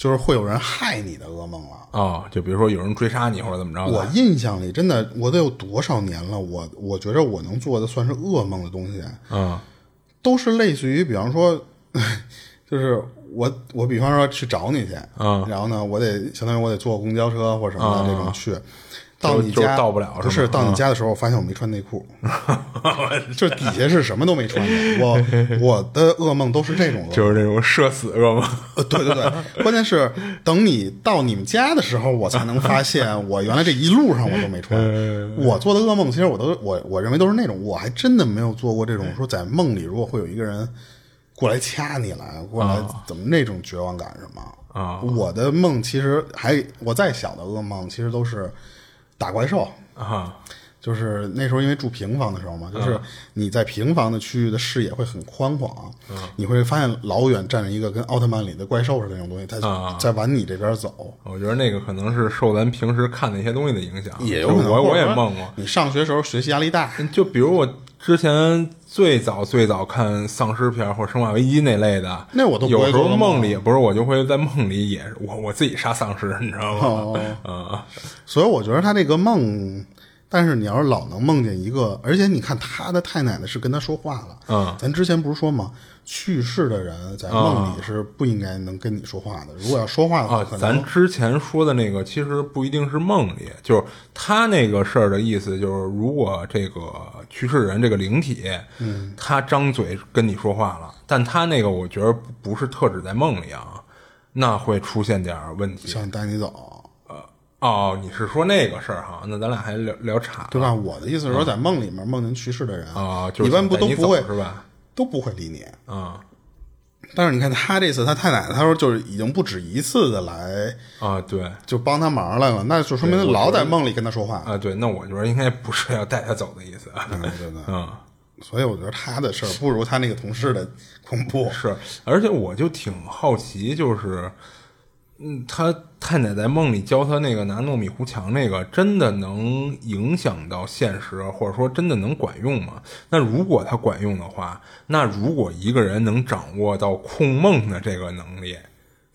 就是会有人害你的噩梦了。啊，就比如说有人追杀你或者怎么着，我印象里真的，我得有多少年了？我我觉得我能做的算是噩梦的东西，嗯都是类似于，比方说，就是我我比方说去找你去，嗯然后呢，我得相当于我得坐公交车或者什么的这种去。到你家到不了不是到你家的时候，我发现我没穿内裤，就底下是什么都没穿的。我 我的噩梦都是这种，就是这种社死噩梦。呃，对对对，关键是等你到你们家的时候，我才能发现我原来这一路上我都没穿。我做的噩梦，其实我都我我认为都是那种，我还真的没有做过这种说在梦里如果会有一个人过来掐你来，过来怎么那种绝望感什么啊我的梦其实还我再小的噩梦，其实都是打怪兽。啊就是那时候因为住平房的时候嘛，就是你在平房的区域的视野会很宽广，你会发现老远站着一个跟奥特曼里的怪兽似的那种东西，它啊在往你这边走。我觉得那个可能是受咱平时看那些东西的影响，也有可能，我我也梦过。你上学时候学习压力大，就比如我之前最早最早看丧尸片或者生化危机那类的，那我都有时候梦里不是我就会在梦里也我我自己杀丧尸，你知道吗？哦 嗯所以我觉得他这个梦，但是你要是老能梦见一个，而且你看他的太奶奶是跟他说话了，嗯咱之前不是说吗？去世的人在梦里是不应该能跟你说话的，如果要说话的话，咱之前说的那个其实不一定是梦里，就是他那个事儿的意思，就是如果这个去世人这个灵体，嗯，他张嘴跟你说话了，但他那个我觉得不是特指在梦里啊，那会出现点儿问题。想带你走。哦，你是说那个事儿哈？那咱俩还聊聊岔，对吧？我的意思是说，在梦里面梦见去世的人啊，就是一般不都不会是吧？都不会理你。啊但是你看他这次，他太奶奶，他说就是已经不止一次的来啊，对就帮他忙来了，那就说明对我老在梦里跟他说话。啊，对，那我觉得应该不是要带他走的意思，对对对，嗯。所以我觉得他的事儿不如他那个同事的恐怖。是，而且我就挺好奇，就是，嗯，他太奶在梦里教他那个拿糯米糊墙那个，真的能影响到现实，或者说真的能管用吗？那如果他管用的话，那如果一个人能掌握到控梦的这个能力，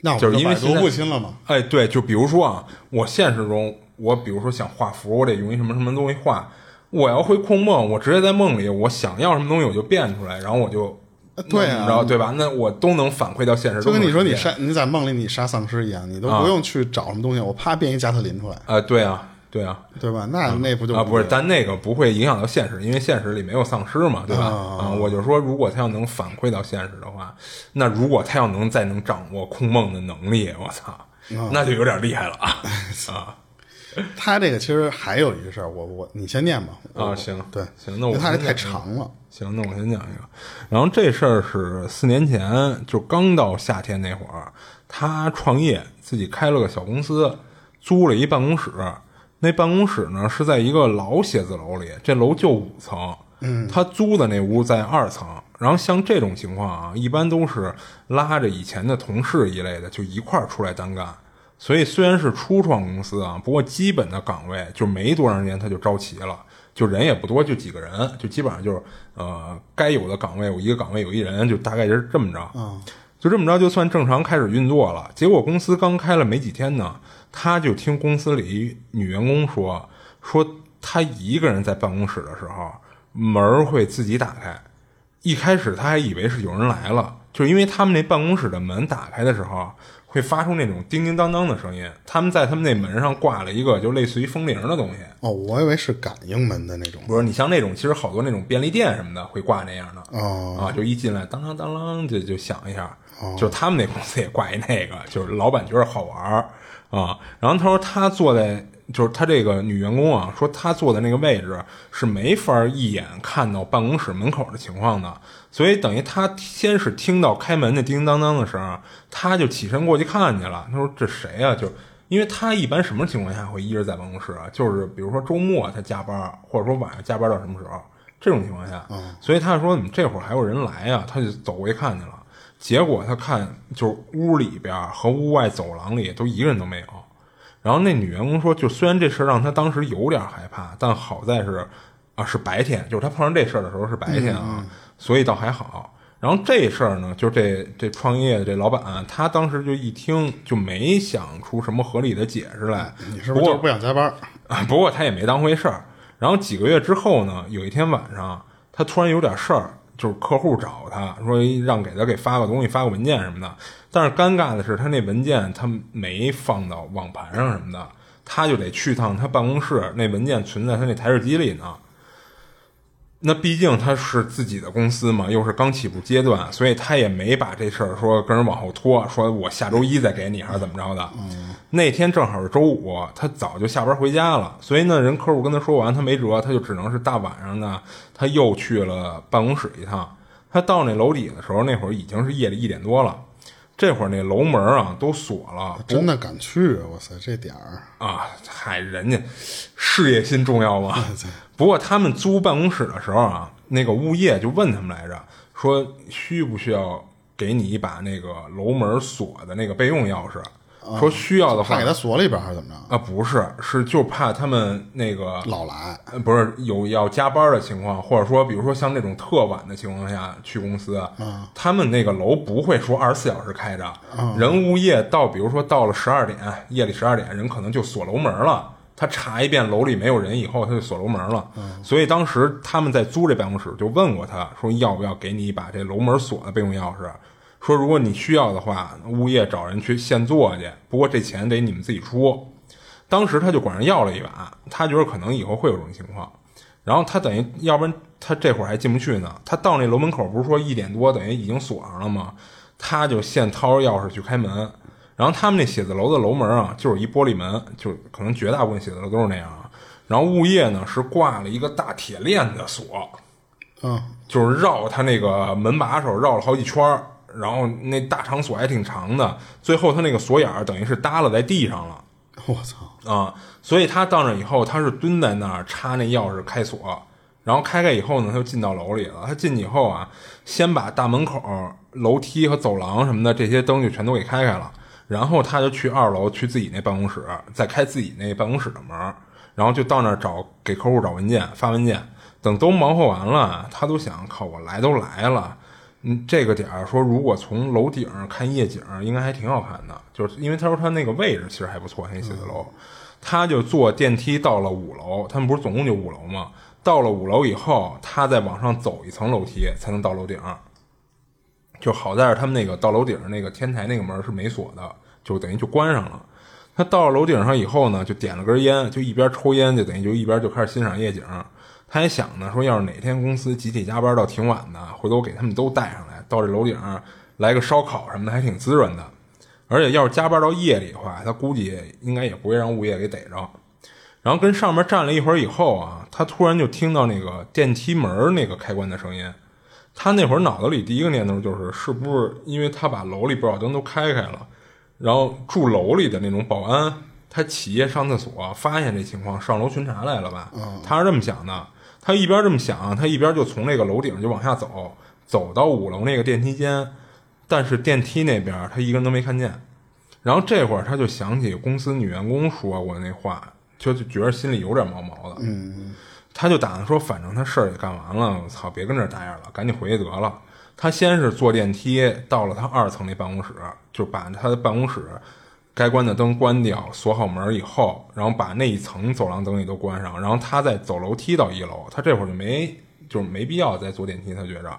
那我就是因为现在不亲了嘛。哎，对，就比如说啊，我现实中，我比如说想画符，我得用一什么什么东西画。我要会控梦，我直接在梦里，我想要什么东西我就变出来，然后我就对啊你知道对吧？那我都能反馈到现实。就跟你说你杀你在梦里你杀丧尸一样，你都不用去找什么东西，我啪变一加特林出来，啊，对啊，对啊，对吧？那那不就啊，不是，但那个不会影响到现实，因为现实里没有丧尸嘛，对吧？啊啊，我就说，如果他要能反馈到现实的话，那如果他要能再能掌握控梦的能力，我操，那就有点厉害了啊！啊 他这个其实还有一个事儿，我我你先念吧。我啊，行，对，行，那我这太长了。行，那我先讲一个。然后这事儿是四年前，就刚到夏天那会儿，他创业，自己开了个小公司，租了一办公室。那办公室呢是在一个老写字楼里，这楼就五层。嗯，他租的那屋在二层。然后像这种情况啊，一般都是拉着以前的同事一类的，就一块儿出来单干。所以虽然是初创公司啊，不过基本的岗位就没多长时间他就招齐了，就人也不多，就几个人，就基本上就是呃该有的岗位有一个岗位有一人，就大概就是这么着。就这么着，就算正常开始运作了。结果公司刚开了没几天呢，他就听公司里女员工说，说他一个人在办公室的时候，门会自己打开。一开始他还以为是有人来了，就是因为他们那办公室的门打开的时候会发出那种叮叮当当的声音。他们在他们那门上挂了一个就类似于风铃的东西。哦，我以为是感应门的那种。不是，你像那种其实好多那种便利店什么的会挂那样的。哦啊，就一进来当当当啷就就响一下。就他们那公司也挂一那个，就是老板觉得好玩儿啊。然后他说他坐在。就是他这个女员工啊，说她坐的那个位置是没法一眼看到办公室门口的情况的，所以等于他先是听到开门那叮叮当当的声，他就起身过去看去了。他说这谁啊？就因为他一般什么情况下会一直在办公室啊？就是比如说周末他加班，或者说晚上加班到什么时候这种情况下，所以他说怎么这会儿还有人来啊？他就走过去看去了，结果他看就是屋里边和屋外走廊里都一个人都没有。然后那女员工说，就虽然这事儿让他当时有点害怕，但好在是，啊是白天，就是他碰上这事儿的时候是白天啊，所以倒还好。然后这事儿呢，就这这创业的这老板，他当时就一听就没想出什么合理的解释来。你是不是就是不想加班？啊，不过他也没当回事儿。然后几个月之后呢，有一天晚上，他突然有点事儿。就是客户找他说让给他给发个东西发个文件什么的，但是尴尬的是他那文件他没放到网盘上什么的，他就得去趟他办公室，那文件存在他那台式机里呢。那毕竟他是自己的公司嘛，又是刚起步阶段，所以他也没把这事儿说跟人往后拖，说我下周一再给你还是怎么着的。那天正好是周五，他早就下班回家了，所以呢，人客户跟他说完，他没辙，他就只能是大晚上呢，他又去了办公室一趟。他到那楼底的时候，那会儿已经是夜里一点多了。这会儿那楼门啊都锁了，真的敢去？我塞，这点儿啊！嗨，人家事业心重要嘛。不过他们租办公室的时候啊，那个物业就问他们来着，说需不需要给你一把那个楼门锁的那个备用钥匙。说需要的话，怕给他锁里边还是怎么着？啊，不是，是就怕他们那个老来，不是有要加班的情况，或者说，比如说像那种特晚的情况下去公司，他们那个楼不会说二十四小时开着，人物业到，比如说到了十二点，夜里十二点，人可能就锁楼门了。他查一遍楼里没有人以后，他就锁楼门了。所以当时他们在租这办公室，就问过他说要不要给你一把这楼门锁的备用钥匙。说如果你需要的话，物业找人去现做去。不过这钱得你们自己出。当时他就管人要了一把，他觉得可能以后会有这种情况。然后他等于要不然他这会儿还进不去呢。他到那楼门口不是说一点多等于已经锁上了吗？他就现掏着钥匙去开门。然后他们那写字楼的楼门啊，就是一玻璃门，就可能绝大部分写字楼都是那样。然后物业呢是挂了一个大铁链的锁，嗯，就是绕他那个门把手绕了好几圈儿。然后那大长锁还挺长的，最后他那个锁眼儿等于是耷拉在地上了。我操啊！所以他到那以后，他是蹲在那儿插那钥匙开锁，然后开开以后呢，他就进到楼里了。他进去以后啊，先把大门口、楼梯和走廊什么的这些灯就全都给开开了，然后他就去二楼去自己那办公室，再开自己那办公室的门，然后就到那儿找给客户找文件发文件。等都忙活完了，他都想靠我来都来了。嗯，这个点儿说，如果从楼顶看夜景，应该还挺好看的。就是因为他说他那个位置其实还不错，那写字楼，他就坐电梯到了五楼。他们不是总共就五楼吗？到了五楼以后，他再往上走一层楼梯才能到楼顶。就好在是他们那个到楼顶那个天台那个门是没锁的，就等于就关上了。他到了楼顶上以后呢，就点了根烟，就一边抽烟，就等于就一边就开始欣赏夜景。他还想呢，说要是哪天公司集体加班到挺晚的，回头给他们都带上来，到这楼顶来个烧烤什么的，还挺滋润的。而且要是加班到夜里的话，他估计应该也不会让物业给逮着。然后跟上面站了一会儿以后啊，他突然就听到那个电梯门那个开关的声音。他那会儿脑子里第一个念头就是，是不是因为他把楼里不少灯都开开了，然后住楼里的那种保安，他起夜上厕所发现这情况，上楼巡查来了吧？他是这么想的。他一边这么想，他一边就从那个楼顶就往下走，走到五楼那个电梯间，但是电梯那边他一个人都没看见。然后这会儿他就想起公司女员工说过那话，就就觉得心里有点毛毛的。嗯，他就打算说，反正他事儿也干完了，我操，别跟这儿待着了，赶紧回去得了。他先是坐电梯到了他二层那办公室，就把他的办公室该关的灯关掉，锁好门以后，然后把那一层走廊灯也都关上，然后他再走楼梯到一楼。他这会儿就没就是没必要再坐电梯，他觉着，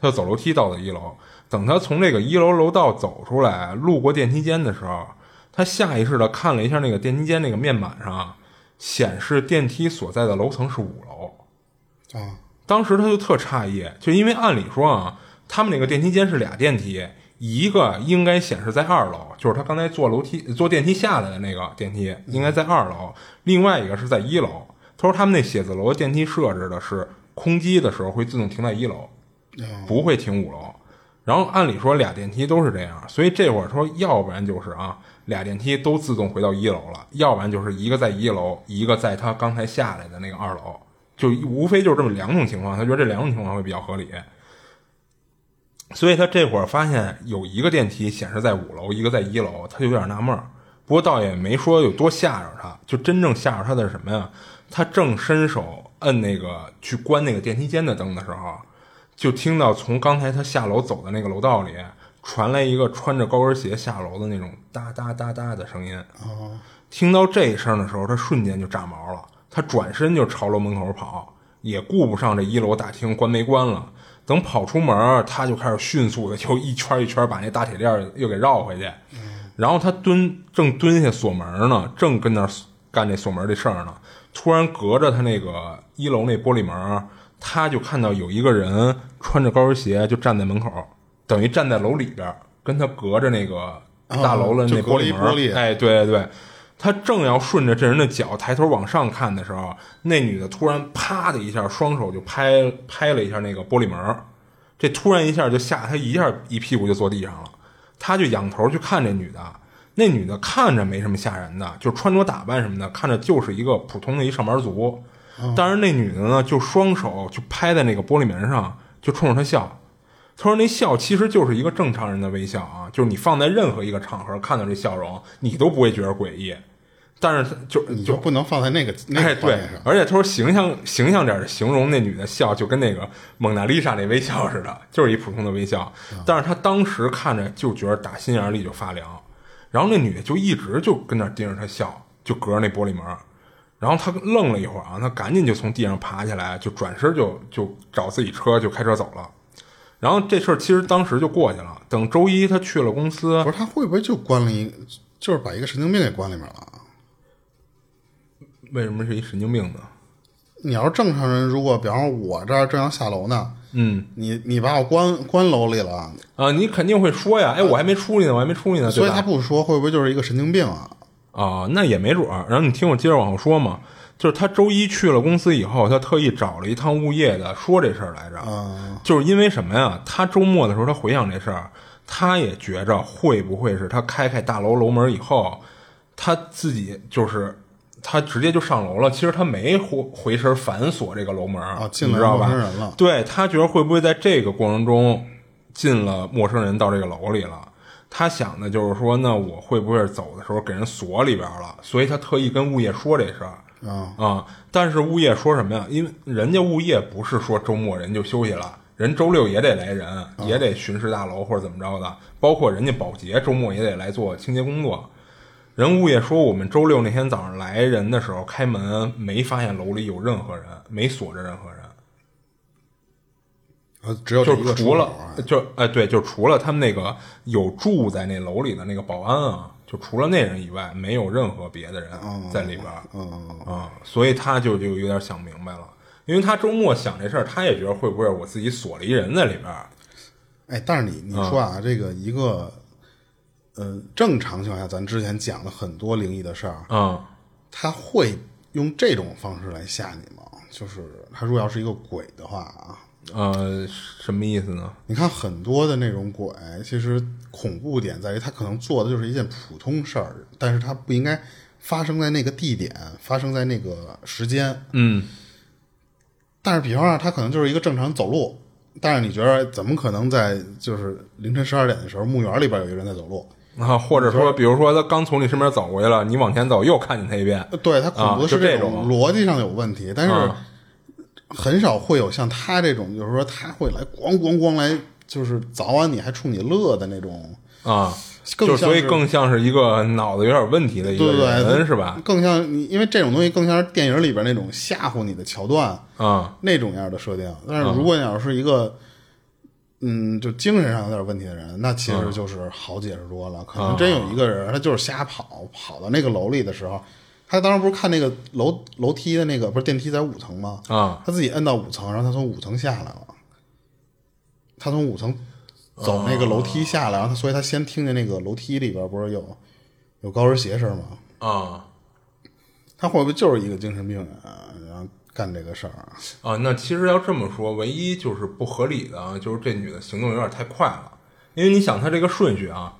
他就走楼梯到了一楼。等他从这个一楼楼道走出来，路过电梯间的时候，他下意识的看了一下那个电梯间那个面板上，显示电梯所在的楼层是五楼。啊，当时他就特诧异，就因为按理说啊，他们那个电梯间是俩电梯，一个应该显示在二楼，就是他刚才坐楼梯坐电梯下来的那个电梯应该在二楼，另外一个是在一楼。他说他们那写字楼电梯设置的是空机的时候会自动停在一楼，不会停五楼。然后按理说俩电梯都是这样，所以这会儿说要不然就是啊俩电梯都自动回到一楼了，要不然就是一个在一楼，一个在他刚才下来的那个二楼，就无非就是这么两种情况。他觉得这两种情况会比较合理，所以他这会儿发现有一个电梯显示在五楼，一个在一楼，他就有点纳闷儿。不过倒也没说有多吓着他，就真正吓着他的是什么呀？他正伸手摁那个去关那个电梯间的灯的时候。就听到从刚才他下楼走的那个楼道里传来一个穿着高跟鞋下楼的那种哒哒哒哒的声音。哦，听到这声的时候，他瞬间就炸毛了，他转身就朝楼门口跑，也顾不上这一楼大厅关没关了。等跑出门，他就开始迅速的又一圈一圈把那大铁链又给绕回去。然后他蹲正蹲下锁门呢，正跟那干这锁门这事儿呢，突然隔着他那个一楼那玻璃门。他就看到有一个人穿着高跟鞋就站在门口，等于站在楼里边，跟他隔着那个大楼的那玻璃门。哎，对对对，他正要顺着这人的脚抬头往上看的时候，那女的突然啪的一下，双手就拍拍了一下那个玻璃门，这突然一下就吓他一下，一屁股就坐地上了。他就仰头去看这女的，那女的看着没什么吓人的，就穿着打扮什么的，看着就是一个普通的一上班族。但是那女的呢，就双手就拍在那个玻璃门上，就冲着他笑。他说：“那笑其实就是一个正常人的微笑啊，就是你放在任何一个场合看到这笑容，你都不会觉得诡异。但是他就你就不能放在那个那个对，而且他说形象形象点的形容那女的笑，就跟那个蒙娜丽莎那微笑似的，就是一普通的微笑。但是他当时看着就觉得打心眼里就发凉。然后那女的就一直就跟那盯着他笑，就隔着那玻璃门。”然后他愣了一会儿啊，他赶紧就从地上爬起来，就转身就就找自己车就开车走了。然后这事儿其实当时就过去了。等周一他去了公司，不是他会不会就关了一，就是把一个神经病给关里面了？为什么是一神经病呢？你要是正常人，如果比方说我这儿正要下楼呢，嗯，你你把我关关楼里了啊，你肯定会说呀，哎，我还没出去呢，我还没出去呢，所以他不说，会不会就是一个神经病啊？啊，那也没准儿。然后你听我接着往后说嘛，就是他周一去了公司以后，他特意找了一趟物业的说这事儿来着。就是因为什么呀？他周末的时候他回想这事儿，他也觉着会不会是他开开大楼楼门以后，他自己就是他直接就上楼了。其实他没回回身反锁这个楼门啊，你知道吧？人了。对他觉得会不会在这个过程中进了陌生人到这个楼里了？他想的就是说，那我会不会走的时候给人锁里边了？所以他特意跟物业说这事儿啊啊！但是物业说什么呀？因为人家物业不是说周末人就休息了，人周六也得来人，也得巡视大楼或者怎么着的。包括人家保洁周末也得来做清洁工作。人物业说，我们周六那天早上来人的时候开门，没发现楼里有任何人，没锁着任何人。呃，只有就除了就哎对，就除了他们那个有住在那楼里的那个保安啊，就除了那人以外，没有任何别的人在里边儿。嗯啊，所以他就就有点想明白了，因为他周末想这事儿，他也觉得会不会我自己锁了一人在里边儿。哎，但是你你说啊，这个一个呃正常情况下，咱之前讲了很多灵异的事儿嗯，他会用这种方式来吓你吗？就是他如果要是一个鬼的话啊。呃，什么意思呢？你看很多的那种鬼，其实恐怖点在于他可能做的就是一件普通事儿，但是他不应该发生在那个地点，发生在那个时间。嗯。但是比方说，他可能就是一个正常走路，但是你觉得怎么可能在就是凌晨十二点的时候，墓园里边有一个人在走路啊？或者说，比如说他刚从你身边走过去了，你往前走又看见他一遍。对他恐怖是这种逻辑上有问题，但是。很少会有像他这种，就是说他会来咣咣咣来，就是早晚你还冲你乐的那种啊，更像就所以更像是一个脑子有点问题的一个对对对，人，是吧？更像你，因为这种东西更像是电影里边那种吓唬你的桥段，啊那种样的设定。但是如果你要是一个，嗯，就精神上有点问题的人，那其实就是好解释多了。可能真有一个人，他就是瞎跑，跑到那个楼里的时候，他当时不是看那个楼楼梯的那个不是电梯在五层吗？啊他自己摁到五层，然后他从五层下来了。他从五层走那个楼梯下来，然后他所以他先听见那个楼梯里边不是有有高跟鞋声吗？啊他会不会就是一个精神病人，然后干这个事儿啊？啊！那其实要这么说，唯一就是不合理的啊，就是这女的行动有点太快了。因为你想，她这个顺序啊，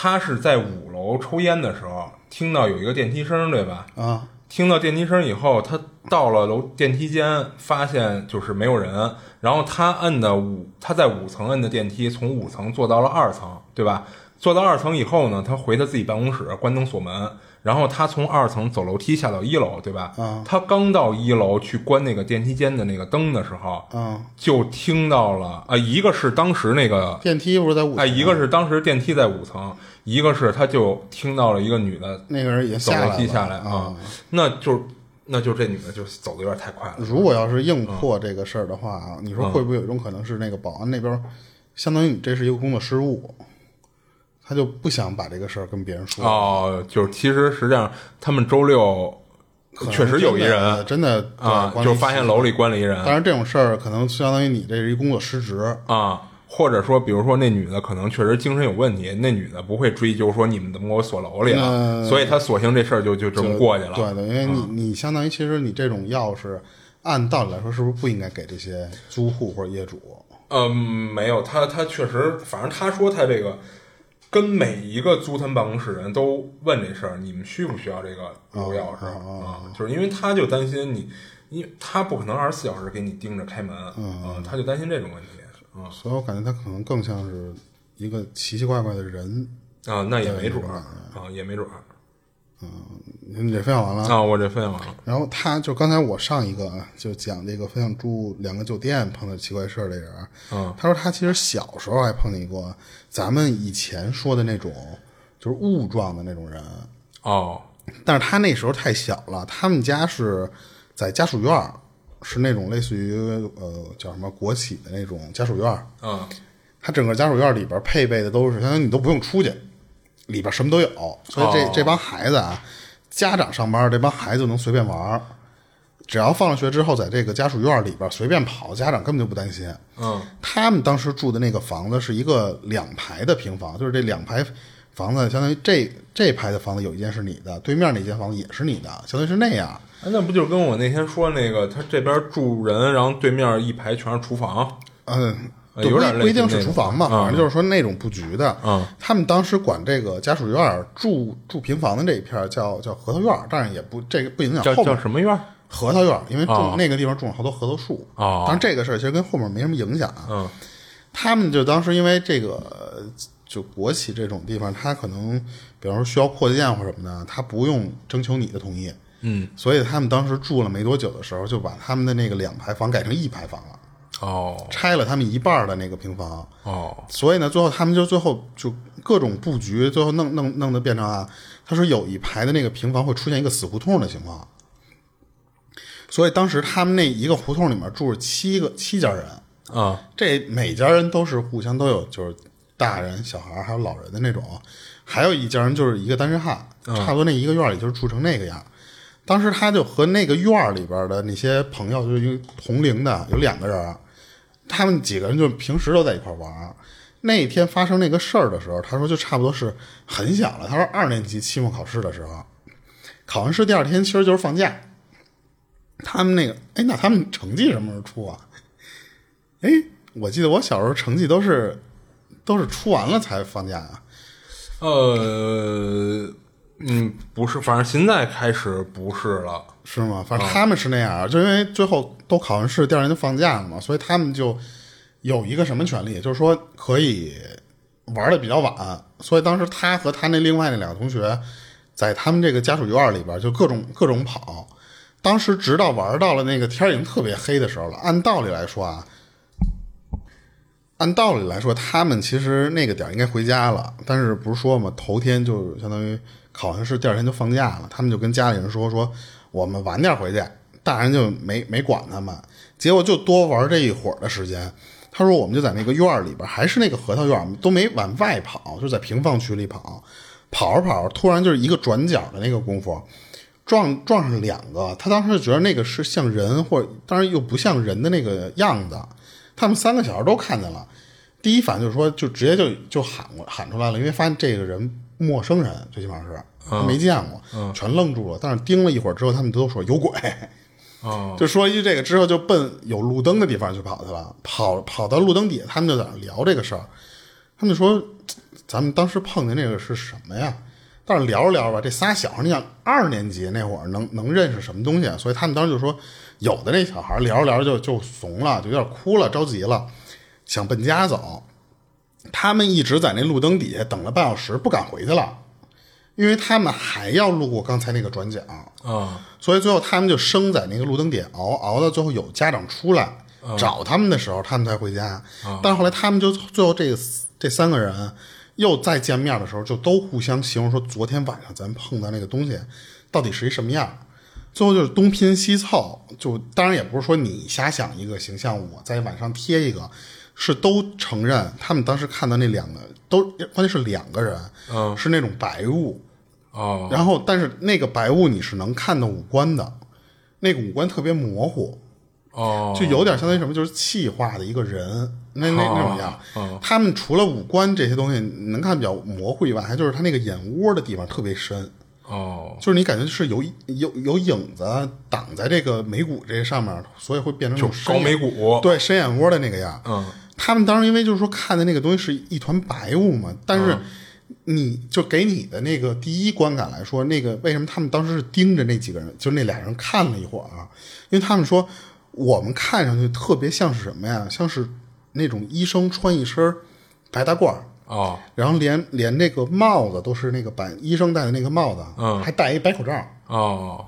她是在五楼抽烟的时候听到有一个电梯声，对吧？啊，听到电梯声以后，他到了楼电梯间，发现就是没有人，然后他摁的五，他在五层摁的电梯，从五层坐到了二层，对吧？坐到二层以后呢，他回他自己办公室，关灯锁门，然后他从二层走楼梯下到一楼，对吧？啊他刚到一楼去关那个电梯间的那个灯的时候，嗯，就听到了啊、一个是当时那个电梯不是在五层一个是当时电梯在五层，一个是他就听到了一个女的那个人已经走楼下来了梯下来啊。那就那就这女的就走的有点太快了。如果要是硬破这个事儿的话啊，你说会不会有一种可能是那个保安那边，相当于你这是一个工作失误，他就不想把这个事儿跟别人说。哦，就是其实实际上他们周六确实有一人真的啊，就发现楼里关了一人当然这种事儿可能相当于你这是一工作失职，啊。或者说，比如说那女的可能确实精神有问题，那女的不会追究说你们怎么给我锁楼里了，嗯所以她索性这事儿就就这么过去了。对对，因为你你相当于其实你这种钥匙，按道理来说是不是不应该给这些租户或者业主？嗯，没有，他他确实，反正他说他这个跟每一个租他们办公室人都问这事儿，你们需不需要这个留钥匙啊？就是因为他就担心你，因为他不可能二十四小时给你盯着开门，嗯，他就担心这种问题，啊所以我感觉他可能更像是一个奇奇怪怪的人。啊，那也没准儿啊，也没准儿你这分享完了，啊，我这分享完了，然后他就刚才我上一个啊就讲这个分享住两个酒店碰到奇怪事儿的人，嗯，他说他其实小时候还碰见过咱们以前说的那种就是雾状的那种人，哦，但是他那时候太小了，他们家是在家属院儿，是那种类似于呃叫什么国企的那种家属院儿，嗯。他整个家属院里边配备的都是，相当于你都不用出去，里边什么都有，所以这、哦这帮孩子啊，家长上班，这帮孩子就能随便玩儿，只要放了学之后，在这个家属院里边随便跑，家长根本就不担心。嗯他们当时住的那个房子是一个两排的平房，就是这两排房子，相当于这这排的房子有一间是你的，对面那间房子也是你的，相当于是那样。哎那不就跟我那天说那个，他这边住人，然后对面一排全是厨房，嗯，不不一定是厨房吧，啊反正就是说那种布局的。嗯，他们当时管这个家属院儿住住平房的这一片儿叫叫核桃院儿，但是也不这个不影响叫后面叫什么院儿？核桃院儿，因为种、哦那个地方种了好多核桃树。哦当然这个事儿其实跟后面没什么影响啊。嗯他们就当时因为这个呃就国企这种地方，他可能比方说需要扩建或什么的，他不用征求你的同意。嗯，所以他们当时住了没多久的时候，就把他们的那个两排房改成一排房了，哦。拆了他们一半的那个平房。哦。所以呢，最后他们就最后就各种布局，最后弄弄弄的变成啊，他说有一排的那个平房会出现一个死胡同的情况。所以当时他们那一个胡同里面住着七个七家人，啊。这每家人都是互相都有，就是大人、小孩还有老人的那种，还有一家人就是一个单身汉，差不多那一个院儿里就是住成那个样。当时他就和那个院儿里边的那些朋友，就是同龄的，有两个人，他们几个人就平时都在一块玩。那一天发生那个事儿的时候，他说就差不多是很小了。他说二年级期末考试的时候，考完试第二天其实就是放假。他们那个，哎，那他们成绩什么时候出啊？哎，我记得我小时候成绩都是都是出完了才放假啊。呃嗯不是，反正现在开始不是了。是吗？反正他们是那样，就因为最后都考完试，第二天就放假了嘛，所以他们就有一个什么权利，就是说可以玩的比较晚。所以当时他和他那另外那两个同学，在他们这个家属院里边就各种各种跑。当时直到玩到了那个天已经特别黑的时候了，按道理来说啊，按道理来说，他们其实那个点应该回家了，但是不是说嘛，头天就相当于考完试，第二天就放假了，他们就跟家里人说说我们晚点回去，大人就没没管他们，结果就多玩这一会儿的时间。他说我们就在那个院儿里边，还是那个核桃院儿，都没往外跑，就在平房区里跑，跑着跑着，突然就是一个转角的那个功夫，撞撞上两个，他当时就觉得那个是像人，或者当然又不像人的那个样子。他们三个小孩都看见了，第一反应就是说，就直接就就喊过喊出来了，因为发现这个人陌生人，最起码是没见过，全愣住了。但是盯了一会儿之后，他们都说有鬼，哦，就说一句这个之后就奔有路灯的地方去跑去了，跑跑到路灯底下，他们就在那聊这个事儿，他们就说咱们当时碰见那个是什么呀？但是聊着聊着吧，这仨小孩，你想二年级那会儿能能认识什么东西？所以他们当时就说，有的那小孩聊着聊着就就怂了，就有点哭了，着急了，想奔家走。他们一直在那路灯底下等了半小时，不敢回去了，因为他们还要路过刚才那个转角。啊，所以最后他们就生在那个路灯点熬，熬到最后有家长出来找他们的时候，他们才回家。但是后来他们就最后这这三个人又再见面的时候，就都互相形容说，昨天晚上咱碰到那个东西到底是一什么样。最后就是东拼西凑，就当然也不是说你瞎想一个形象，我在晚上贴一个，是都承认他们当时看到那两个都关键是两个人，嗯。是那种白雾。哦，然后，但是那个白雾你是能看到五官的，那个五官特别模糊，哦，就有点相当于什么，就是气化的一个人，那那那种样。哦。他们除了五官这些东西能看比较模糊以外，还就是他那个眼窝的地方特别深，哦，就是你感觉是有有有影子挡在这个眉骨这上面，所以会变成高眉骨，对深眼窝的那个样。嗯，他们当时因为就是说看的那个东西是一团白雾嘛，但是你就给你的那个第一观感来说，那个为什么他们当时是盯着那几个人，就那俩人看了一会儿啊？因为他们说我们看上去特别像是什么呀？像是那种医生穿一身白大褂然后连连那个帽子都是那个白医生戴的那个帽子，嗯还戴一白口罩。哦，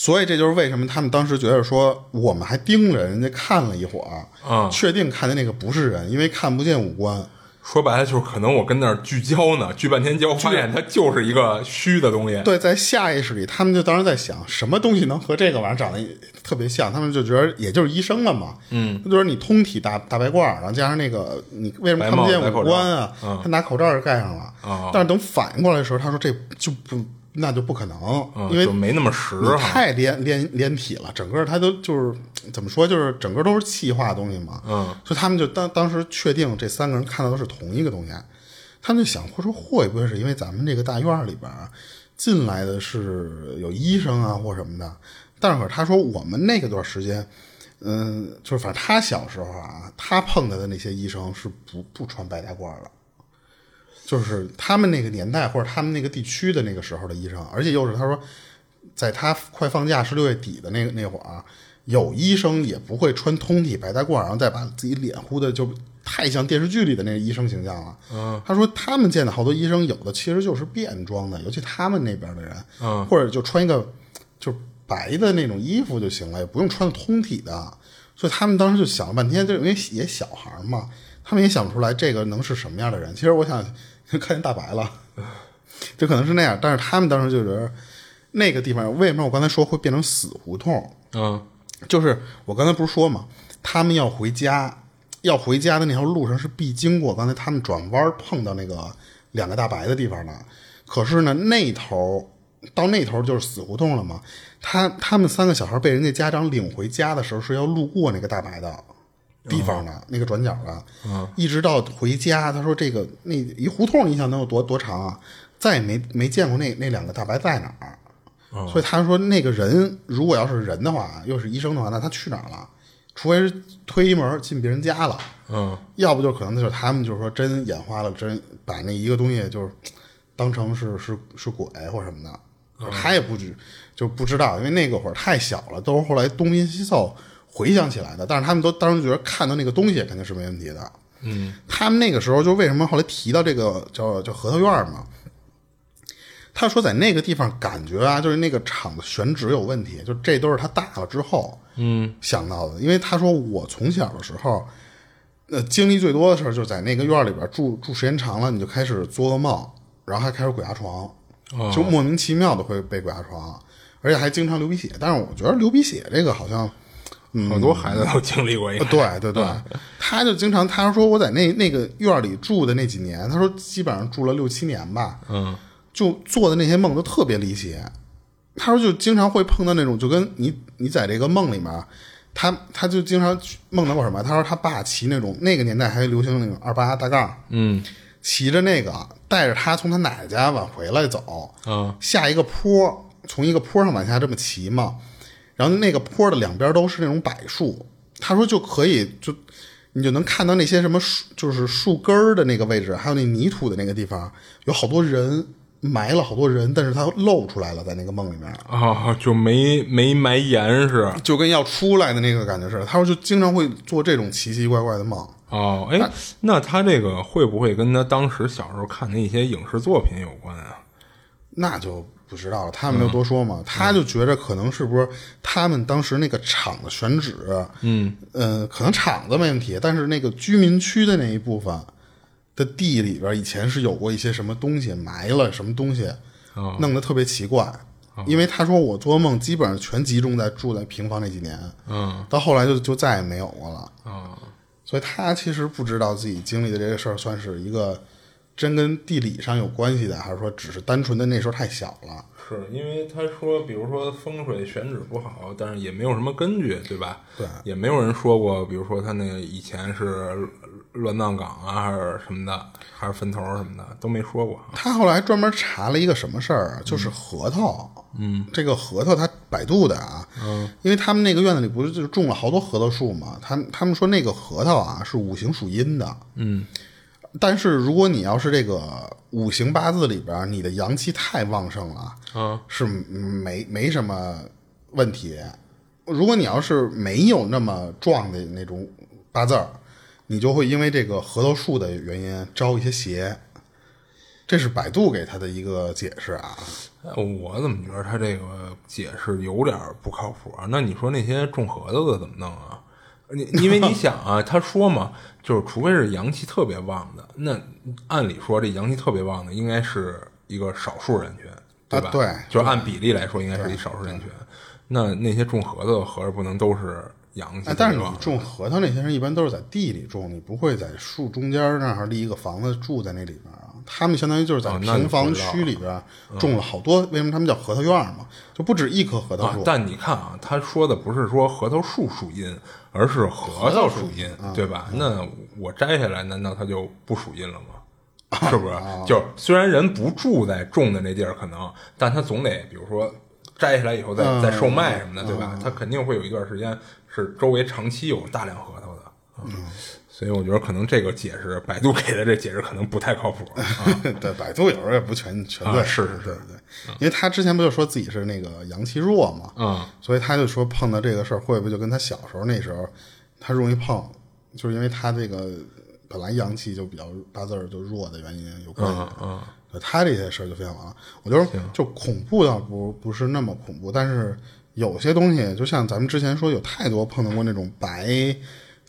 所以这就是为什么他们当时觉得说，我们还盯着人家看了一会儿，嗯确定看见那个不是人，因为看不见五官。说白了就是可能我跟那儿聚焦呢，聚半天焦，发现它就是一个虚的东西。对，在下意识里，他们就当时在想，什么东西能和这个玩意儿长得特别像？他们就觉得也就是医生了嘛。嗯，就是你通体大大白褂，然后加上那个，你为什么看不见五官啊？他拿口罩就盖上了。哦但是等反应过来的时候，他说这就不，那就不可能，嗯，因为没那么实。太连连连体了，整个它都就是怎么说，就是整个都是气化的东西嘛。嗯，所以他们就当当时确定这三个人看到的是同一个东西，他们就想，或者说会不会是因为咱们这个大院里边啊进来的是有医生啊或什么的？但是他说我们那个段时间，嗯，就是反正他小时候啊，他碰到的那些医生是不不穿白大褂的。就是他们那个年代或者他们那个地区的那个时候的医生，而且又是他说，在他快放假是六月底的那个那会儿啊，有医生也不会穿通体白大褂，然后再把自己脸糊的就太像电视剧里的那个医生形象了。嗯，他说他们见的好多医生，有的其实就是便装的，尤其他们那边的人，嗯，或者就穿一个就白的那种衣服就行了，也不用穿通体的。所以他们当时就想了半天，就因为也小孩嘛，他们也想不出来这个能是什么样的人。其实我想 看见大白了，就可能是那样。但是他们当时就觉得那个地方为什么我刚才说会变成死胡同？嗯就是我刚才不是说嘛，他们要回家，要回家的那条路上是必经过刚才他们转弯碰到那个两个大白的地方的。可是呢，那头到那头就是死胡同了嘛。他他们三个小孩被人家家长领回家的时候是要路过那个大白的地方的、那个转角的，嗯，一直到回家，他说这个那一胡同，你想能有多多长啊？再也没没见过那那两个大白在哪儿。所以他说，那个人如果要是人的话，又是医生的话，那他去哪儿了？除非是推一门进别人家了，嗯。要不就可能就是他们就是说真眼花了，真把那一个东西就是当成是是是鬼或什么的，他也不知就不知道，因为那个会儿太小了，都是后来东拼西凑回想起来的。但是他们都当时觉得看到那个东西肯定是没问题的。嗯，他们那个时候就为什么后来提到这个叫叫核桃院嘛？他说在那个地方感觉啊，就是那个厂子选址有问题，就这都是他大了之后嗯想到的。因为他说我从小的时候呃，经历最多的事儿就是在那个院里边住住时间长了，你就开始做噩梦，然后还开始鬼压床，就莫名其妙的会被鬼压床，而且还经常流鼻血。但是我觉得流鼻血这个好像，好多孩子都经历过一个。对对对，他就经常他说我在那那个院里住的那几年，他说基本上住了六七年吧，嗯，就做的那些梦都特别离奇。他说就经常会碰到那种，就跟你你在这个梦里面，他他就经常梦到过什么？他说他爸骑那种那个年代还流行那种二八大杠，嗯。骑着那个带着他从他奶奶家往回来走，嗯。下一个坡，从一个坡上往下这么骑嘛，然后那个坡的两边都是那种柏树，他说就可以就你就能看到那些什么树，就是树根儿的那个位置，还有那泥土的那个地方，有好多人埋了好多人，但是他露出来了，在那个梦里面，啊，就没没埋严实就跟要出来的那个感觉似的。他说就经常会做这种奇奇怪怪的梦。哦，哎，那他这个会不会跟他当时小时候看的一些影视作品有关啊？那就不知道了，他们没有多说嘛。他就觉着可能是不是他们当时那个厂的选址，嗯，呃，可能厂子没问题，但是那个居民区的那一部分的地里边，以前是有过一些什么东西埋了什么东西，哦弄得特别奇怪。因为他说我做梦基本上全集中在住在平房那几年，嗯到后来就就再也没有过了。啊所以他其实不知道自己经历的这个事儿算是一个真跟地理上有关系的，还是说只是单纯的那时候太小了。是因为他说，比如说风水选址不好，但是也没有什么根据，对吧？对也没有人说过，比如说他那个以前是乱葬岗啊，还是什么的，还是坟头什么的，都没说过。他后来还专门查了一个什么事儿啊，就是核桃。嗯，这个核桃他百度的啊，嗯，因为他们那个院子里不是就种了好多核桃树嘛，他们他们说那个核桃啊是五行属阴的，嗯，但是如果你要是这个五行八字里边你的阳气太旺盛了，嗯，是没没什么问题。如果你要是没有那么壮的那种八字儿，你就会因为这个核桃树的原因招一些邪。这是百度给他的一个解释啊。哎我怎么觉得他这个解释有点不靠谱啊？那你说那些种核桃的怎么弄啊？你因为你想啊，他说嘛，就是除非是阳气特别旺的，那按理说这阳气特别旺的应该是一个少数人群，对吧？啊对就是按比例来说，应该是一少数人群。那那些种核桃的合着不能都是阳气哎，但是你？种核桃那些人一般都是在地里种，你不会在树中间那儿立一个房子住在那里边啊。他们相当于就是在平房区里边种了好多，为什么他们叫核桃院嘛？就不止一棵核桃树。，啊但你看啊，他说的不是说核桃树树阴，而是核桃属阴，对吧？那我摘下来，难道它就不属阴了吗？是不是？就是虽然人不住在种的那地儿，可能，但他总得，比如说摘下来以后再、再售卖什么的，对吧？他肯定会有一段时间是周围长期有大量核桃的。嗯，所以我觉得可能这个解释，百度给的这解释可能不太靠谱。啊 对，百度有时候也不全全对，啊是是是对对，因为他之前不就说自己是那个阳气弱嘛，嗯，所以他就说碰到这个事儿，会不会就跟他小时候那时候他容易碰，就是因为他这个本来阳气就比较八字儿就弱的原因有关系。嗯嗯他这些事儿就非常完了。我觉得就恐怖倒不不是那么恐怖，但是有些东西，就像咱们之前说，有太多碰到过那种白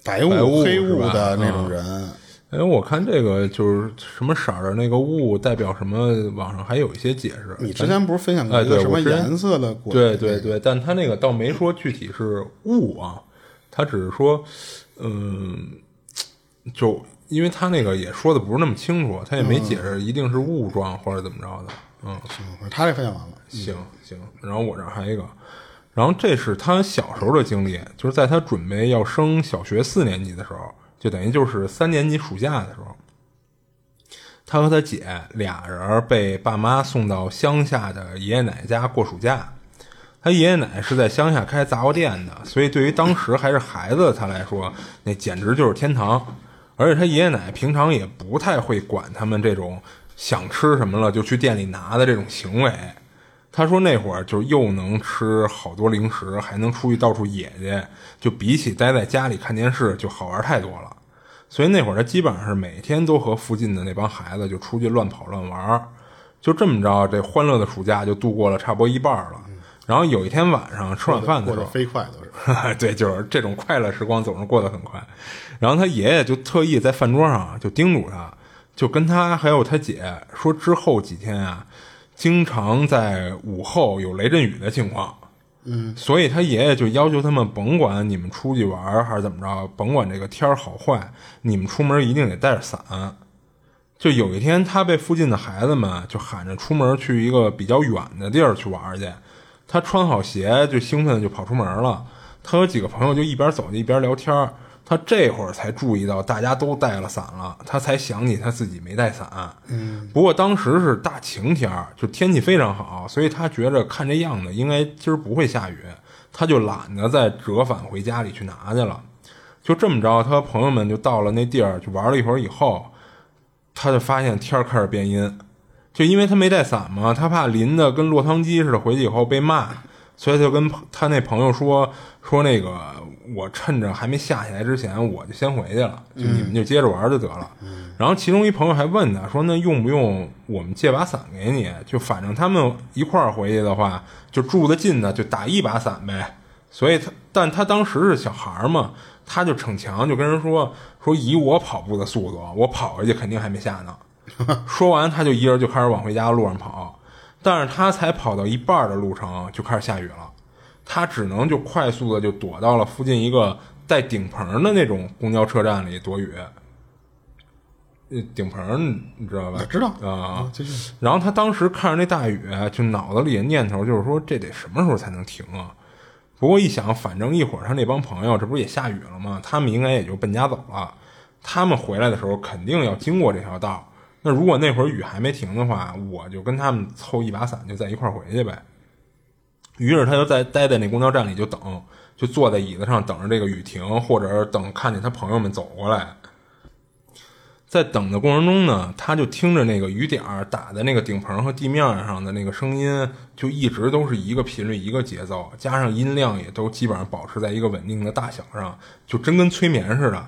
白雾黑雾的那种人。哎，我看这个就是什么色儿的那个雾代表什么，网上还有一一些解释。你之前不是分享过哎一个什么颜色的鬼？对对对，但他那个倒没说具体是雾啊，他只是说，嗯，就因为他那个也说的不是那么清楚，他也没解释一定是雾状或者怎么着的。嗯，行，他这分享完了。行行，然后我这儿还有一个，然后这是他小时候的经历，就是在他准备要升小学四年级的时候，就等于就是三年级暑假的时候，他和他姐俩人被爸妈送到乡下的爷爷奶奶家过暑假。他爷爷奶奶是在乡下开杂货店的，所以对于当时还是孩子的他来说，那简直就是天堂。而且他爷爷奶奶平常也不太会管他们这种想吃什么了就去店里拿的这种行为。他说那会儿就又能吃好多零食，还能出去到处野去，就比起待在家里看电视就好玩太多了。所以那会儿他基本上是每天都和附近的那帮孩子就出去乱跑乱玩儿，就这么着，这欢乐的暑假就度过了差不多一半了。然后有一天晚上吃晚饭的过得时候，飞快都是。对，就是这种快乐时光总是过得很快。然后他爷爷就特意在饭桌上啊就叮嘱他，就跟他还有他姐说，之后几天啊，经常在午后有雷阵雨的情况。嗯，所以他爷爷就要求他们，甭管你们出去玩还是怎么着，甭管这个天儿好坏，你们出门一定得带着伞。就有一天，他被附近的孩子们就喊着出门去一个比较远的地儿去玩去。他穿好鞋就兴奋的就跑出门了。他和几个朋友就一边走就一边聊天儿。他这会儿才注意到大家都带了伞了，他才想起他自己没带伞。嗯，不过当时是大晴天儿，就天气非常好，所以他觉着看这样子应该今儿不会下雨，他就懒得再折返回家里去拿去了。就这么着，他和朋友们就到了那地儿，就玩了一会儿以后。他就发现天儿开始变阴，就因为他没带伞嘛，他怕淋的跟落汤鸡似的，回去以后被骂，所以他就跟他那朋友说说那个我趁着还没下起来之前，我就先回去了，就你们就接着玩就得了。然后其中一朋友还问他说：“那用不用我们借把伞给你？就反正他们一块儿回去的话，就住得近的就打一把伞呗。”所以他，但他当时是小孩嘛，他就逞强，就跟人说说以我跑步的速度，我跑回去肯定还没下呢。说完，他就一人就开始往回家的路上跑，但是他才跑到一半的路程就开始下雨了，他只能就快速的就躲到了附近一个带顶棚的那种公交车站里躲雨。呃，顶棚你知道吧？知道啊，就是。然后他当时看着那大雨，就脑子里的念头就是说，这得什么时候才能停啊？不过一想，反正一会儿他那帮朋友这不是也下雨了吗？他们应该也就奔家走了。他们回来的时候肯定要经过这条道。那如果那会儿雨还没停的话，我就跟他们凑一把伞，就在一块儿回去呗。于是他就在待在那公交站里就等，就坐在椅子上等着这个雨停，或者等看见他朋友们走过来。在等的过程中呢，他就听着那个雨点儿打在那个顶棚和地面上的那个声音，就一直都是一个频率、一个节奏，加上音量也都基本上保持在一个稳定的大小上，就真跟催眠似的。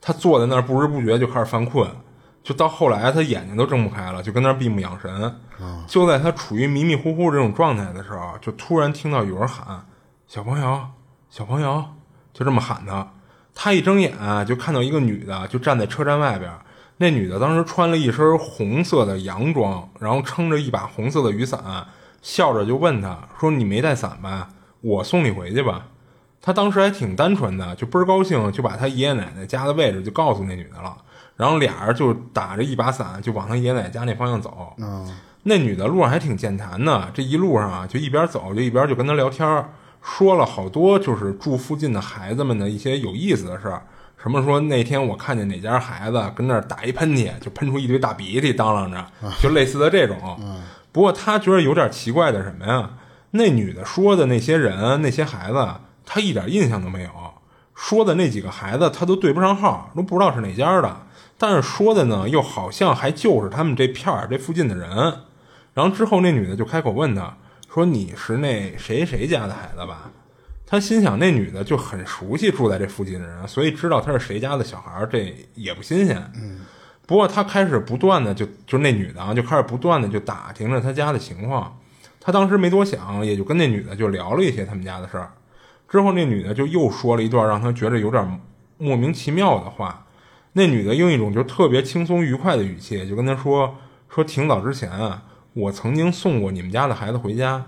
他坐在那儿不知不觉就开始犯困，就到后来他眼睛都睁不开了，就跟那儿闭目养神。就在他处于迷迷糊糊这种状态的时候，就突然听到有人喊：“小朋友，小朋友！”就这么喊他。他一睁眼就看到一个女的，就站在车站外边。那女的当时穿了一身红色的洋装，然后撑着一把红色的雨伞，笑着就问他说：“你没带伞吧？我送你回去吧。”他当时还挺单纯的，就倍儿高兴，就把他爷爷奶奶家的位置就告诉那女的了。然后俩人就打着一把伞就往他爷爷奶奶家那方向走。那女的路上还挺健谈的，这一路上啊就一边走就一边就跟他聊天，说了好多就是住附近的孩子们的一些有意思的事儿。什么说那天我看见哪家孩子跟那儿打一喷嚏，就喷出一堆大鼻涕，当啷着，就类似的这种。不过他觉得有点奇怪的什么呀？那女的说的那些人、那些孩子，他一点印象都没有。说的那几个孩子，他都对不上号，都不知道是哪家的。但是说的呢，又好像还就是他们这片儿这附近的人。然后之后那女的就开口问他说：“你是那谁谁家的孩子吧？”他心想，那女的就很熟悉住在这附近的人，所以知道他是谁家的小孩，这也不新鲜。嗯，不过他开始不断的就就那女的啊，就开始不断的就打听着他家的情况。他当时没多想，也就跟那女的就聊了一些他们家的事儿。之后那女的就又说了一段让他觉得有点莫名其妙的话。那女的用一种就特别轻松愉快的语气就跟他说：“说挺早之前啊，我曾经送过你们家的孩子回家。”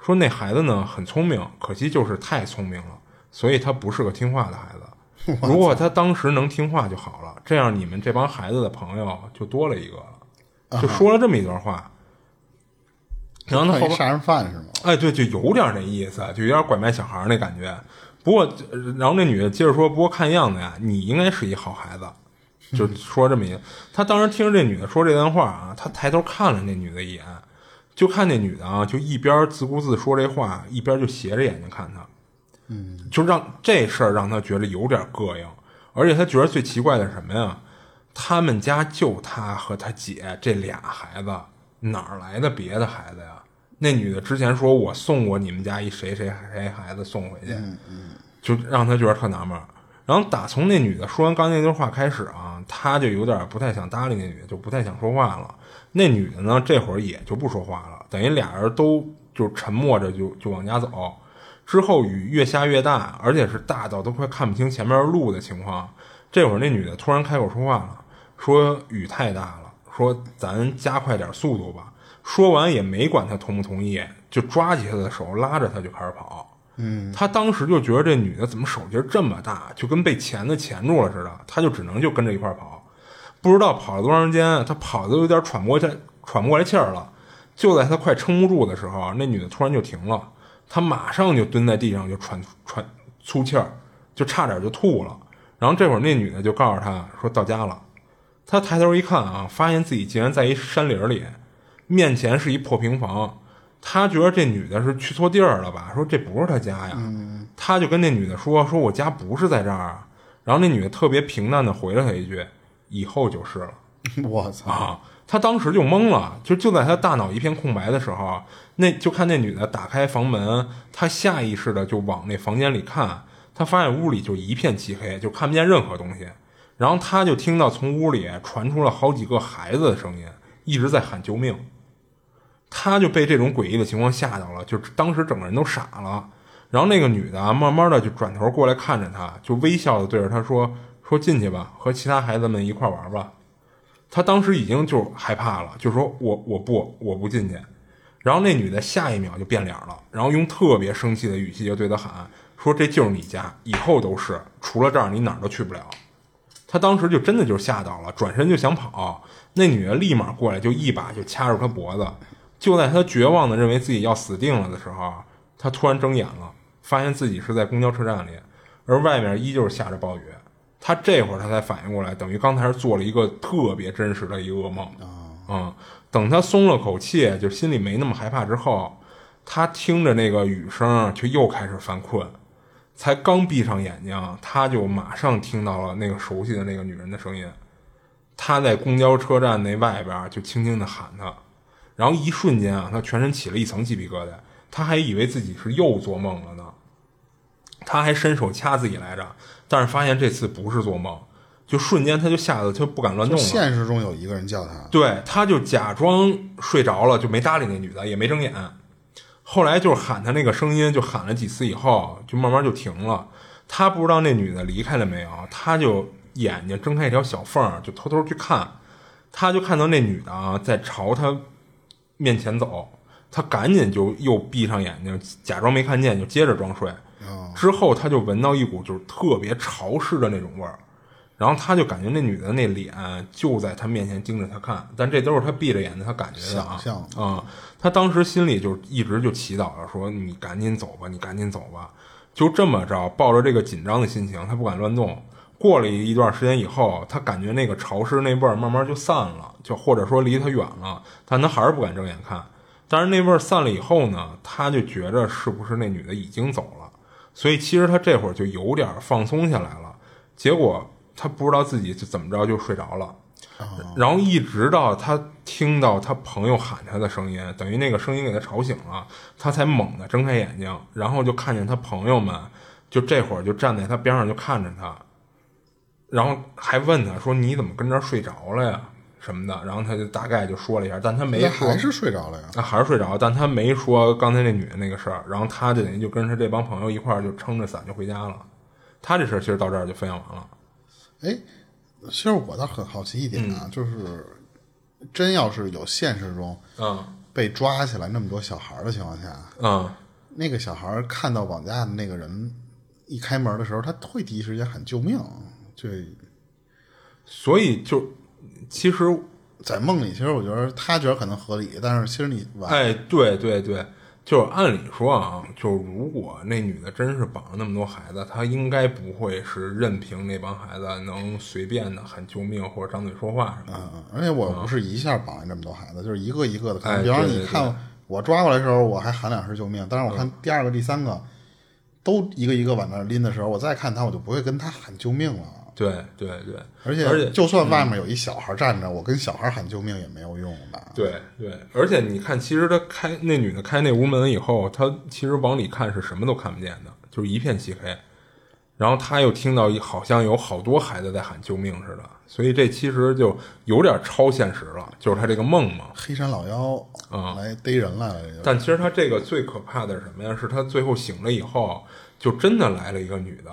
说那孩子呢很聪明，可惜就是太聪明了，所以他不是个听话的孩子。如果他当时能听话就好了，这样你们这帮孩子的朋友就多了一个了。就说了这么一段话，然后他后边杀人犯是吗？哎，对，就有点那意思，就有点拐卖小孩那感觉。不过，然后那女的接着说：“不过看样子呀，你应该是一好孩子。”就说这么一，他当时听着这女的说这段话啊，他抬头看了那女的一眼。就看那女的啊，就一边自顾自说这话，一边就斜着眼睛看他，嗯，就让这事儿让他觉得有点膈应，而且他觉得最奇怪的是什么呀？他们家就他和他姐这俩孩子，哪儿来的别的孩子呀？那女的之前说我送过你们家一谁谁谁孩子送回去，嗯嗯，就让他觉得特纳闷。然后打从那女的说完刚才那句话开始啊，他就有点不太想搭理那女的，就不太想说话了。那女的呢，这会儿也就不说话了，等于俩人都就沉默着就就往家走。之后雨越下越大，而且是大到都快看不清前面路的情况。这会儿那女的突然开口说话了，说雨太大了，说咱加快点速度吧。说完也没管他同不同意，就抓起他的手拉着他就开始跑。嗯，他当时就觉得这女的怎么手劲这么大，就跟被钳子钳住了似的，他就只能就跟着一块跑。不知道跑了多长时间，他跑的有点喘不过气，喘不过来气儿了。就在他快撑不住的时候，那女的突然就停了，他马上就蹲在地上就喘喘粗气儿，就差点就吐了。然后这会儿那女的就告诉他说到家了。他抬头一看啊，发现自己竟然在一山林里，面前是一破平房。他觉得这女的是去错地儿了吧？说这不是他家呀。他就跟那女的说：“说我家不是在这儿啊。”然后那女的特别平淡的回了他一句：“以后就是了。”我操！啊！他当时就懵了，就就在他大脑一片空白的时候，那就看那女的打开房门，他下意识的就往那房间里看，他发现屋里就一片漆黑，就看不见任何东西。然后他就听到从屋里传出了好几个孩子的声音，一直在喊救命。他就被这种诡异的情况吓到了，就当时整个人都傻了。然后那个女的慢慢的就转头过来看着他，就微笑的对着他说：“说进去吧，和其他孩子们一块玩吧。”他当时已经就害怕了，就说：“我我不我不进去。”然后那女的下一秒就变脸了，然后用特别生气的语气就对他喊：“说这就是你家，以后都是，除了这儿你哪儿都去不了。”他当时就真的就吓到了，转身就想跑，那女的立马过来就一把就掐住他脖子。就在他绝望的认为自己要死定了的时候，他突然睁眼了，发现自己是在公交车站里，而外面依旧是下着暴雨。他这会儿他才反应过来，等于刚才是做了一个特别真实的一个噩梦啊！等他松了口气，就心里没那么害怕之后，他听着那个雨声，却又开始犯困。才刚闭上眼睛，他就马上听到了那个熟悉的那个女人的声音。他在公交车站那外边就轻轻的喊他。然后一瞬间啊，他全身起了一层鸡皮疙瘩，他还以为自己是又做梦了呢。他还伸手掐自己来着，但是发现这次不是做梦，就瞬间他就吓得他不敢乱动了。现实中有一个人叫他，对，他就假装睡着了，就没搭理那女的，也没睁眼。后来就是喊他那个声音，就喊了几次以后，就慢慢就停了。他不知道那女的离开了没有，他就眼睛睁开一条小缝，就偷偷去看，他就看到那女的啊在朝他。面前走，他赶紧就又闭上眼睛，假装没看见，就接着装睡。之后他就闻到一股就是特别潮湿的那种味儿，然后他就感觉那女的那脸就在他面前盯着他看，但这都是他闭着眼睛他感觉的啊。啊，他当时心里就一直就祈祷着说：“你赶紧走吧，你赶紧走吧。”就这么着，抱着这个紧张的心情，他不敢乱动。过了一段时间以后，他感觉那个潮湿那味儿慢慢就散了，就或者说离他远了，但他还是不敢睁眼看。但是那味儿散了以后呢，他就觉着是不是那女的已经走了，所以其实他这会儿就有点放松下来了。结果他不知道自己就怎么着就睡着了，然后一直到他听到他朋友喊他的声音，等于那个声音给他吵醒了，他才猛地睁开眼睛，然后就看见他朋友们就这会儿就站在他边上就看着他。然后还问他说：“你怎么跟这儿睡着了呀？什么的？”然后他就大概就说了一下，但他没说，还是睡着了呀？那还是睡着，但他没说刚才那女的那个事儿。然后他就等于就跟他这帮朋友一块儿就撑着伞就回家了。他这事儿其实到这儿就分享完了。哎，其实我倒很好奇一点啊，就是真要是有现实中嗯被抓起来那么多小孩的情况下，嗯，那个小孩看到绑架的那个人一开门的时候，他会第一时间喊救命。对，所以就其实，在梦里，其实我觉得他觉得可能合理，但是其实你，哎，对对对，就是按理说啊，就如果那女的真是绑了那么多孩子，她应该不会是任凭那帮孩子能随便的喊救命或者张嘴说话什么的。嗯，而且我不是一下绑了这么多孩子，就是一个一个的看。哎比方说，你看我抓过来的时候，我还喊两声救命，但是我看第二个、第三个都一个一个往那拎的时候，我再看他，我就不会跟他喊救命了。对对对，而且，而且就算外面有一小孩站着，我跟小孩喊救命也没有用吧？对对，而且你看，其实他开那女的开那屋门以后，他其实往里看是什么都看不见的，就是一片漆黑。然后他又听到好像有好多孩子在喊救命似的，所以这其实就有点超现实了，就是他这个梦嘛。黑山老妖啊来逮人来了，但其实他这个最可怕的是什么呀？是他最后醒了以后，就真的来了一个女的。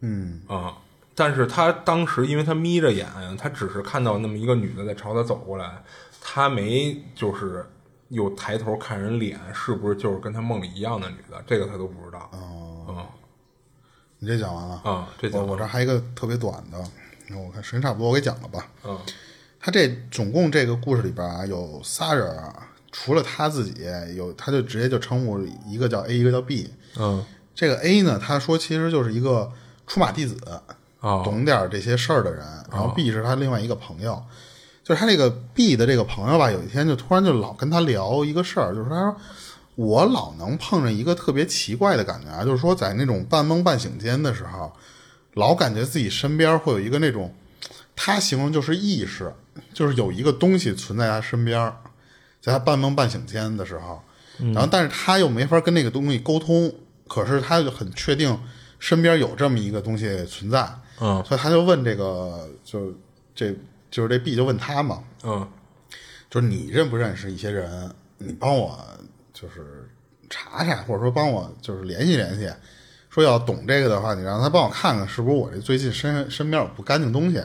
嗯啊，但是他当时因为他眯着眼，他只是看到那么一个女的在朝他走过来，他没就是有抬头看人脸，是不是就是跟他梦里一样的女的？这个他都不知道。哦，你这讲完了啊这讲我我这还有一个特别短的，我看时间差不多，我给讲了吧。嗯他这总共这个故事里边啊，有仨人啊，除了他自己，有他就直接就称呼一个叫 A，一个叫 B。嗯这个 A 呢，他说其实就是一个出马弟子，哦懂点这些事儿的人。然后 B 是他另外一个朋友，就是他这个 B 的这个朋友吧，有一天就突然就老跟他聊一个事儿，就是他说我老能碰着一个特别奇怪的感觉啊，就是说在那种半梦半醒间的时候，老感觉自己身边会有一个那种，他形容就是意识，就是有一个东西存在他身边，在他半梦半醒间的时候，然后但是他又没法跟那个东西沟通，可是他就很确定身边有这么一个东西存在，嗯所以他就问这个，就这就是这 B 就问他嘛，嗯就是你认不认识一些人？你帮我就是查查，或者说帮我就是联系联系。说要懂这个的话，你让他帮我看看是不是我这最近身身边有不干净东西。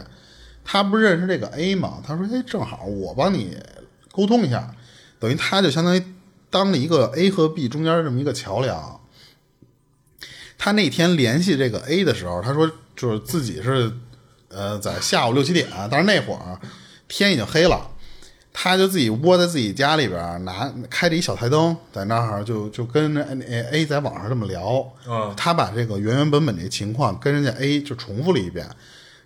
他不是认识这个 A 吗？他说：“哎，正好我帮你沟通一下，等于他就相当于当了一个 A 和 B 中间这么一个桥梁。”他那天联系这个 A 的时候，他说就是自己是呃在下午六七点，但是那会儿天已经黑了，他就自己窝在自己家里边，拿开着一小台灯，在那儿就就跟那 A 在网上这么聊。嗯他把这个原原本本这情况跟人家 A 就重复了一遍，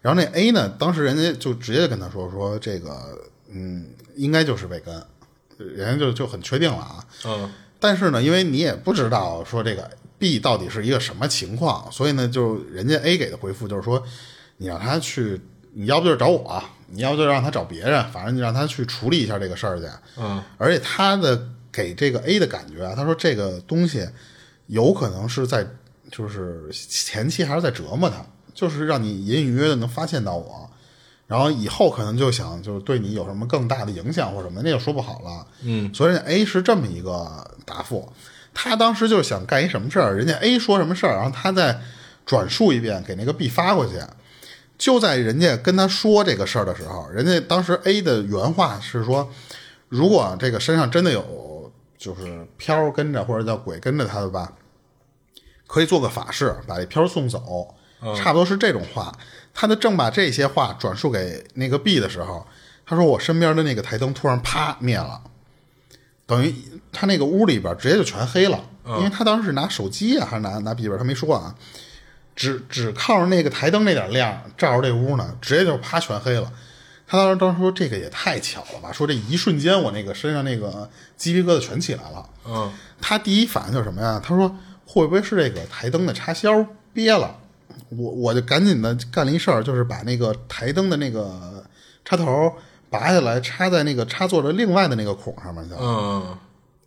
然后那 A 呢，当时人家就直接跟他说说这个嗯，应该就是魏根，人家就就很确定了啊。嗯但是呢，因为你也不知道说这个 B 到底是一个什么情况，所以呢，就人家 A 给的回复就是说，你让他去，你要不就是找我，你要不就让他找别人，反正你让他去处理一下这个事儿去。嗯而且他的给这个 A 的感觉啊，他说这个东西有可能是在就是前期还是在折磨他，就是让你隐隐约约的能发现到我，然后以后可能就想就是对你有什么更大的影响或者什么的，那就说不好了。嗯，所以 A 是这么一个答复，他当时就是想干一什么事儿，人家 A 说什么事儿，然后他再转述一遍给那个 B 发过去。就在人家跟他说这个事儿的时候，人家当时 A 的原话是说，如果这个身上真的有就是飘跟着或者叫鬼跟着他的吧，可以做个法事把这飘送走，差不多是这种话。他就正把这些话转述给那个 B 的时候，他说我身边的那个台灯突然啪灭了，等于他那个屋里边直接就全黑了，因为他当时是拿手机啊还是拿拿笔记本，他没说啊，只只靠着那个台灯那点亮照着这屋呢，直接就啪全黑了。他当时当时说这个也太巧了吧，说这一瞬间我那个身上那个鸡皮疙瘩全起来了。嗯他第一反应就是什么呀？他说会不会是这个台灯的插销憋了？我我就赶紧的干了一事儿，就是把那个台灯的那个插头拔下来，插在那个插座的另外的那个孔上面去。嗯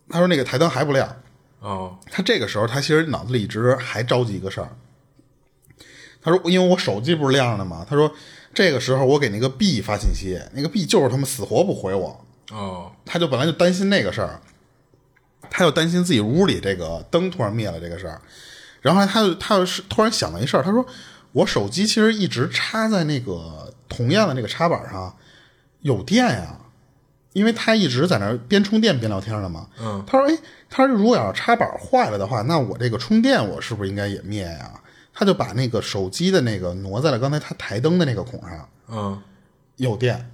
他说那个台灯还不亮。哦他这个时候他其实脑子里一直还着急一个事儿。他说因为我手机不是亮着吗？他说这个时候我给那个 B 发信息，那个 B 就是他妈死活不回我。哦他就本来就担心那个事儿，他又担心自己屋里这个灯突然灭了这个事儿，然后他就他又是突然想了一事儿，他说我手机其实一直插在那个同样的那个插板上，有电呀，因为他一直在那儿边充电边聊天呢嘛。嗯，他说哎，他说如果要是插板坏了的话，那我这个充电我是不是应该也灭呀？他就把那个手机的那个挪在了刚才他台灯的那个孔上，嗯有电，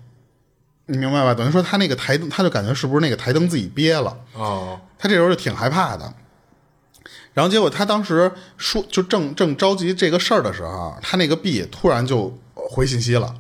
你明白吧？等于说他那个台灯，他就感觉是不是那个台灯自己憋了，哦他这时候就挺害怕的。然后结果他当时说，就正正着急这个事儿的时候，他那个 B 突然就回信息了。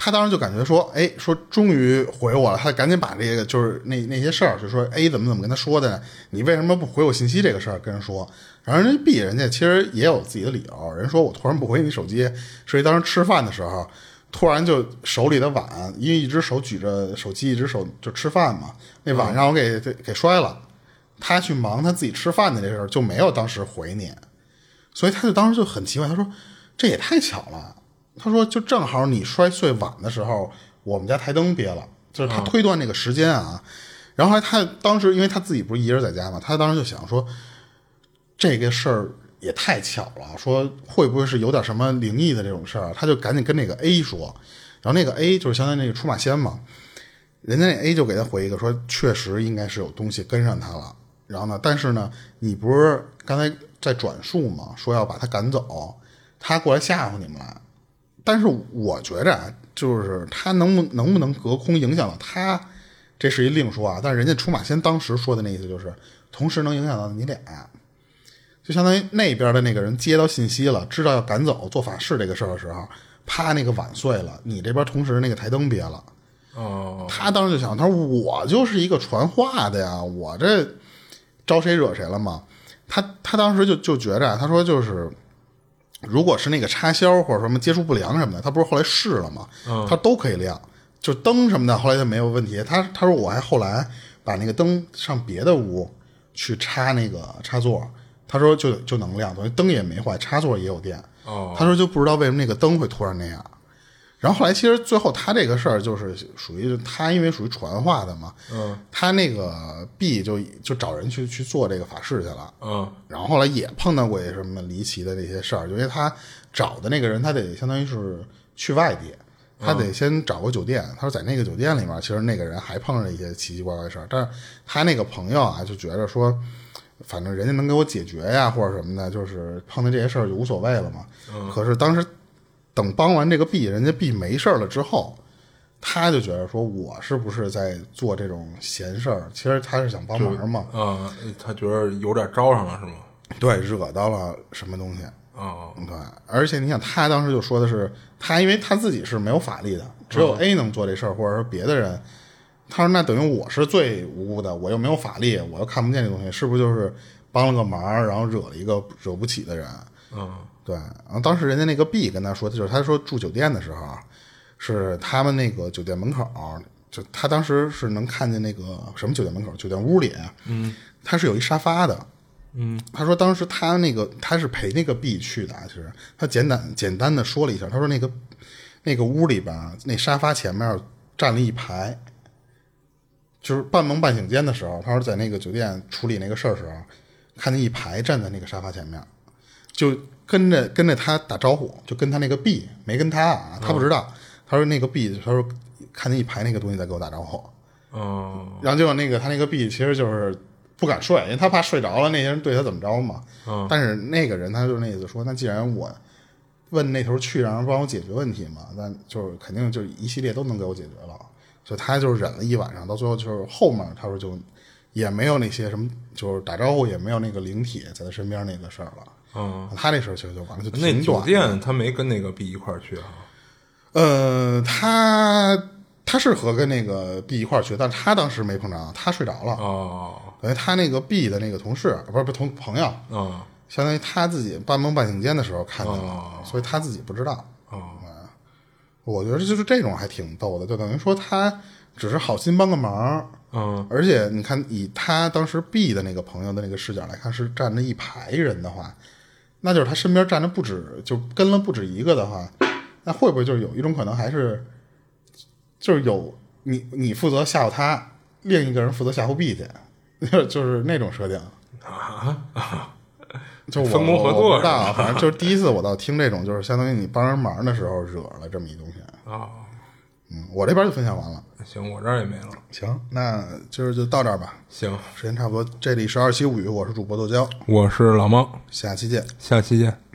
他当时就感觉说，哎，说终于回我了，他赶紧把这个就是那那些事儿，就说 A 怎么怎么跟他说的？你为什么不回我信息这个事儿跟人说？然后人家 B 人家其实也有自己的理由，人说我突然不回你手机，是因为当时吃饭的时候，突然就手里的碗，因为一只手举着手机，一只手就吃饭嘛，那碗让我给给摔了。他去忙他自己吃饭的这事儿，就没有当时回你。所以他就当时就很奇怪，他说这也太巧了。他说就正好你摔碎碗的时候，我们家台灯憋了，就是他推断那个时间啊。然后他当时因为他自己不是一人在家嘛，他当时就想说这个事儿也太巧了，说会不会是有点什么灵异的这种事儿？他就赶紧跟那个 A 说，然后那个 A 就是相当于那个出马仙嘛，人家那 A 就给他回一个说，确实应该是有东西跟上他了。然后呢，但是呢，你不是刚才在转述嘛，说要把他赶走，他过来吓唬你们了。但是我觉着啊，就是他能不能不能隔空影响到他，这是一另说啊。但是人家出马仙当时说的那意思就是，同时能影响到你俩，就相当于那边的那个人接到信息了，知道要赶走做法事这个事儿的时候，啪，那个碗碎了，你这边同时那个台灯憋了。哦，他当时就想，他说我就是一个传话的呀，我这招谁惹谁了吗？他他当时就就觉着，他说就是。如果是那个插销或者什么接触不良什么的，他不是后来试了吗？他都可以亮，就灯什么的，后来就没有问题。他他说我还后来把那个灯上别的屋去插那个插座，他说就就能亮，等于灯也没坏，插座也有电。哦，他说就不知道为什么那个灯会突然那样。然后后来其实最后他这个事儿就是属于他因为属于传话的嘛，嗯，他那个 B 就就找人去去做这个法事去了，嗯，然后后来也碰到过什么离奇的那些事儿，因为他找的那个人他得相当于是去外地，他得先找个酒店，他说在那个酒店里面，其实那个人还碰上一些奇奇怪怪的事儿，但是他那个朋友啊就觉得说，反正人家能给我解决呀或者什么的，就是碰到这些事儿就无所谓了嘛，嗯可是当时。等帮完这个 B，人家 B 没事了之后，他就觉得说，我是不是在做这种闲事儿？其实他是想帮忙嘛。啊，他觉得有点招上了，是吗？对，惹到了什么东西？啊，对。而且你想，他当时就说的是，他因为他自己是没有法力的，只有 A 能做这事儿，或者说别的人。他说，那等于我是最无辜的，我又没有法力，我又看不见这东西，是不是就是帮了个忙，然后惹了一个惹不起的人？嗯。对，然后当时人家那个 B 跟他说的就是，他说住酒店的时候，是他们那个酒店门口，就他当时是能看见那个什么酒店门口，酒店屋里，嗯，他是有一沙发的，嗯，他说当时他那个他是陪那个 B 去的，其实他简单简单的说了一下，他说那个那个屋里边那沙发前面站了一排，就是半梦半醒间的时候，他说在那个酒店处理那个事儿时候，看见一排站在那个沙发前面，就。跟着跟着他打招呼，就跟他那个 B 没跟他啊，他不知道。他说那个 B，他说看见一排那个东西在给我打招呼。哦。然后结果那个他那个 B 其实就是不敢睡，因为他怕睡着了那些人对他怎么着嘛。嗯。但是那个人他就那意思说，那既然我问那头去让人帮我解决问题嘛，那就是肯定就一系列都能给我解决了。所以他就忍了一晚上，到最后就是后面他说就也没有那些什么，就是打招呼也没有那个灵体在他身边那个事儿了。嗯，他那时候其实就完了，就那酒店他没跟那个 B 一块儿去啊？呃，他他是和跟那个 B 一块儿去，但是他当时没碰着，他睡着了。哦，等于他那个 B 的那个同事，不是不同朋友，嗯，相当于他自己半梦半醒间的时候看见了，所以他自己不知道。哦，我觉得就是这种还挺逗的，就等于说他只是好心帮个忙。嗯，而且你看，以他当时 B 的那个朋友的那个视角来看，是站着一排人的话。那就是他身边站着不止，就跟了不止一个的话，那会不会就是有一种可能，还是就是有你你负责吓唬他，另一个人负责吓唬 B 去，就是那种设定啊？就 分工合作，不知道，反正就是第一次我倒听这种，就是相当于你帮人忙的时候惹了这么一东西啊。嗯，我这边就分享完了。行，我这儿也没了。行，那今儿就到这儿吧。行，时间差不多。这里是二七物语，我是主播豆椒，我是老猫，下期见。下期见。